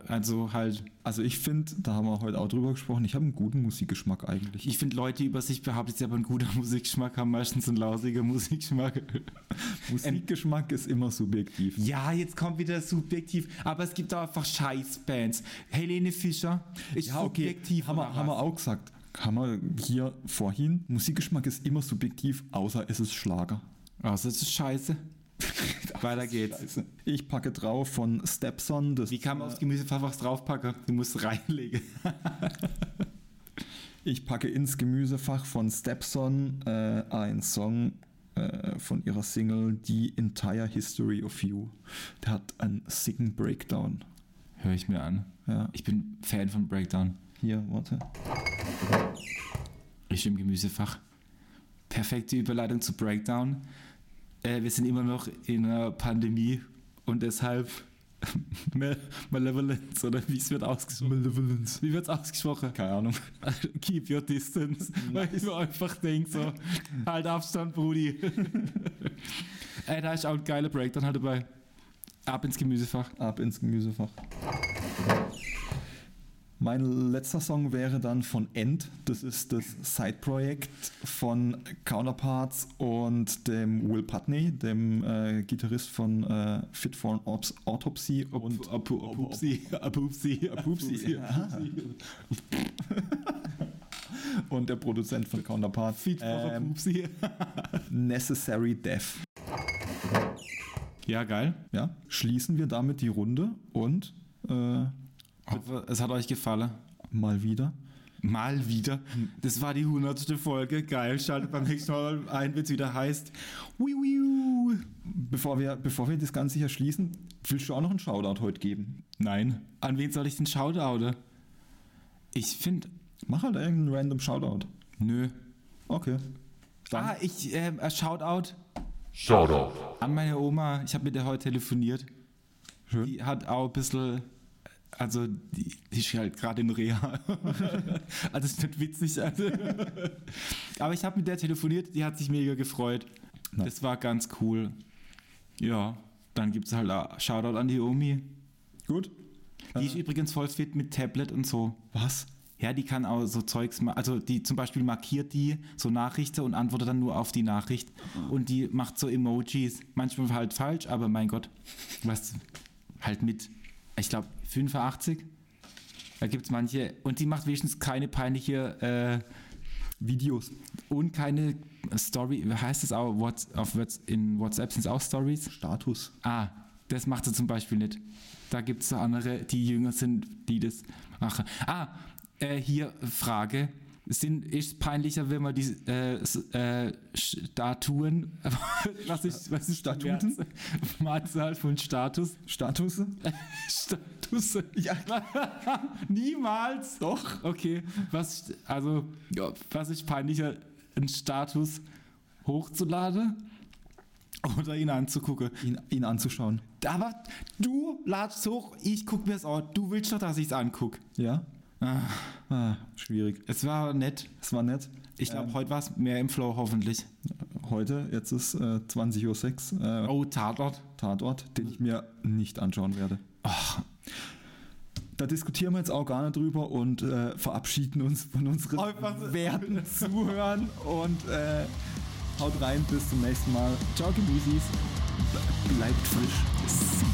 also halt, also ich finde, da haben wir heute auch drüber gesprochen, ich habe einen guten Musikgeschmack eigentlich. ich finde Leute, die über sich behaupten, sie haben einen guten Musikgeschmack, haben meistens einen lausigen Musikgeschmack. Musikgeschmack ist immer subjektiv. Ja, jetzt kommt wieder subjektiv, aber es gibt auch einfach Scheißbands. Helene Fischer ist Ja, okay, subjektiv. haben wir, haben wir auch gesagt. Haben wir hier vorhin, Musikgeschmack ist immer subjektiv, außer es ist Schlager. Also, das ist scheiße. Weiter geht's. Scheiße. Ich packe drauf von Stepson. Das, Wie kann man aufs Gemüsefach was draufpacken? Du musst reinlegen. Ich packe ins Gemüsefach von Stepson äh, ein Song äh, von ihrer Single The Entire History of You. Der hat einen sicken Breakdown. Hör ich mir an. Ja, Ich bin Fan von Breakdown. hier, warte. Ich im Gemüsefach. Perfekte Überleitung zu Breakdown. Äh, wir sind immer noch in einer Pandemie und deshalb Mal- Malevolence oder wie es wird ausgesprochen. Malevolence. Wie wird es ausgesprochen? Keine Ahnung. Keep your distance. Weil ich mir einfach denke so, halt Abstand, Brudi. Ey, da ist auch ein geiler Breakdown halt dabei. Ab ins Gemüsefach. Ab ins Gemüsefach. Mein letzter Song wäre dann von End. Das ist das Side-Projekt von Counterparts und dem Will Putney, dem äh, Gitarrist von äh, Fit for an Aut- Autopsy und Apupsi, Apupsi, Apupsi. und der Produzent von Counterparts. Feed for Ähm, Apupsi. Necessary Death. Ja, geil. Ja, schließen wir damit die Runde und äh, Hoffe, es hat euch gefallen. mal wieder. Mal wieder. Das war die hundertste Folge. Geil. Schaltet beim nächsten Mal ein, wenn es wieder heißt. Wiu. Bevor wir, bevor wir das Ganze hier schließen, willst du auch noch einen Shoutout heute geben? Nein. An wen soll ich denn shoutouten? Ich finde. Mach halt irgendeinen random Shoutout. Nö. Okay. Dann, Ah, ich, äh, Shoutout Shoutout. an meine Oma. Ich habe mit der heute telefoniert. Schön. Die hat auch ein bisschen. Also, die, die ist halt gerade in Reha. also, ist nicht witzig. Also. Aber ich habe mit der telefoniert, die hat sich mega gefreut. Nice. Das war ganz cool. Ja, dann gibt es halt auch Shoutout an die Omi. Gut. Die ist übrigens voll fit mit Tablet und so. Was? Ja, die kann auch so Zeugs machen. Also die zum Beispiel markiert die so Nachrichten und antwortet dann nur auf die Nachricht. Und die macht so Emojis. Manchmal halt falsch, aber mein Gott. Was halt mit, ich glaube, 85. Da gibt es manche. Und die macht wenigstens keine peinliche äh, Videos. und keine Story. Wie heißt es auch? What's, auf in WhatsApp sind es auch Stories? Status. Ah, das macht sie zum Beispiel nicht. Da gibt es andere, die jünger sind, die das machen. Ah, äh, hier Frage. Sind, ist es peinlicher, wenn man die äh, äh, Statuen, was ist, was ist Statuten? die Mehrzahl von Status? Status? Status? Ja. Niemals. Doch. Okay. Was, also, ja, was ist peinlicher, einen Status hochzuladen oder ihn anzugucken? Ihn, ihn anzuschauen. Aber du ladst hoch, ich guck mir es an. Du willst doch, dass ich es anguck. Ja? Ah, Ah, schwierig. es war nett. Es war nett. Ich glaube, Ähm. heute war es mehr im Flow, hoffentlich. Heute, jetzt ist äh, 20.06 Uhr, äh, Oh, Tatort. Tatort, den ich mir nicht anschauen werde. Da diskutieren wir jetzt auch gar nicht drüber und äh, verabschieden uns von unseren Einfach werten Zuhören und äh, haut rein, bis zum nächsten Mal. Ciao, Gemüsis. Bleibt frisch.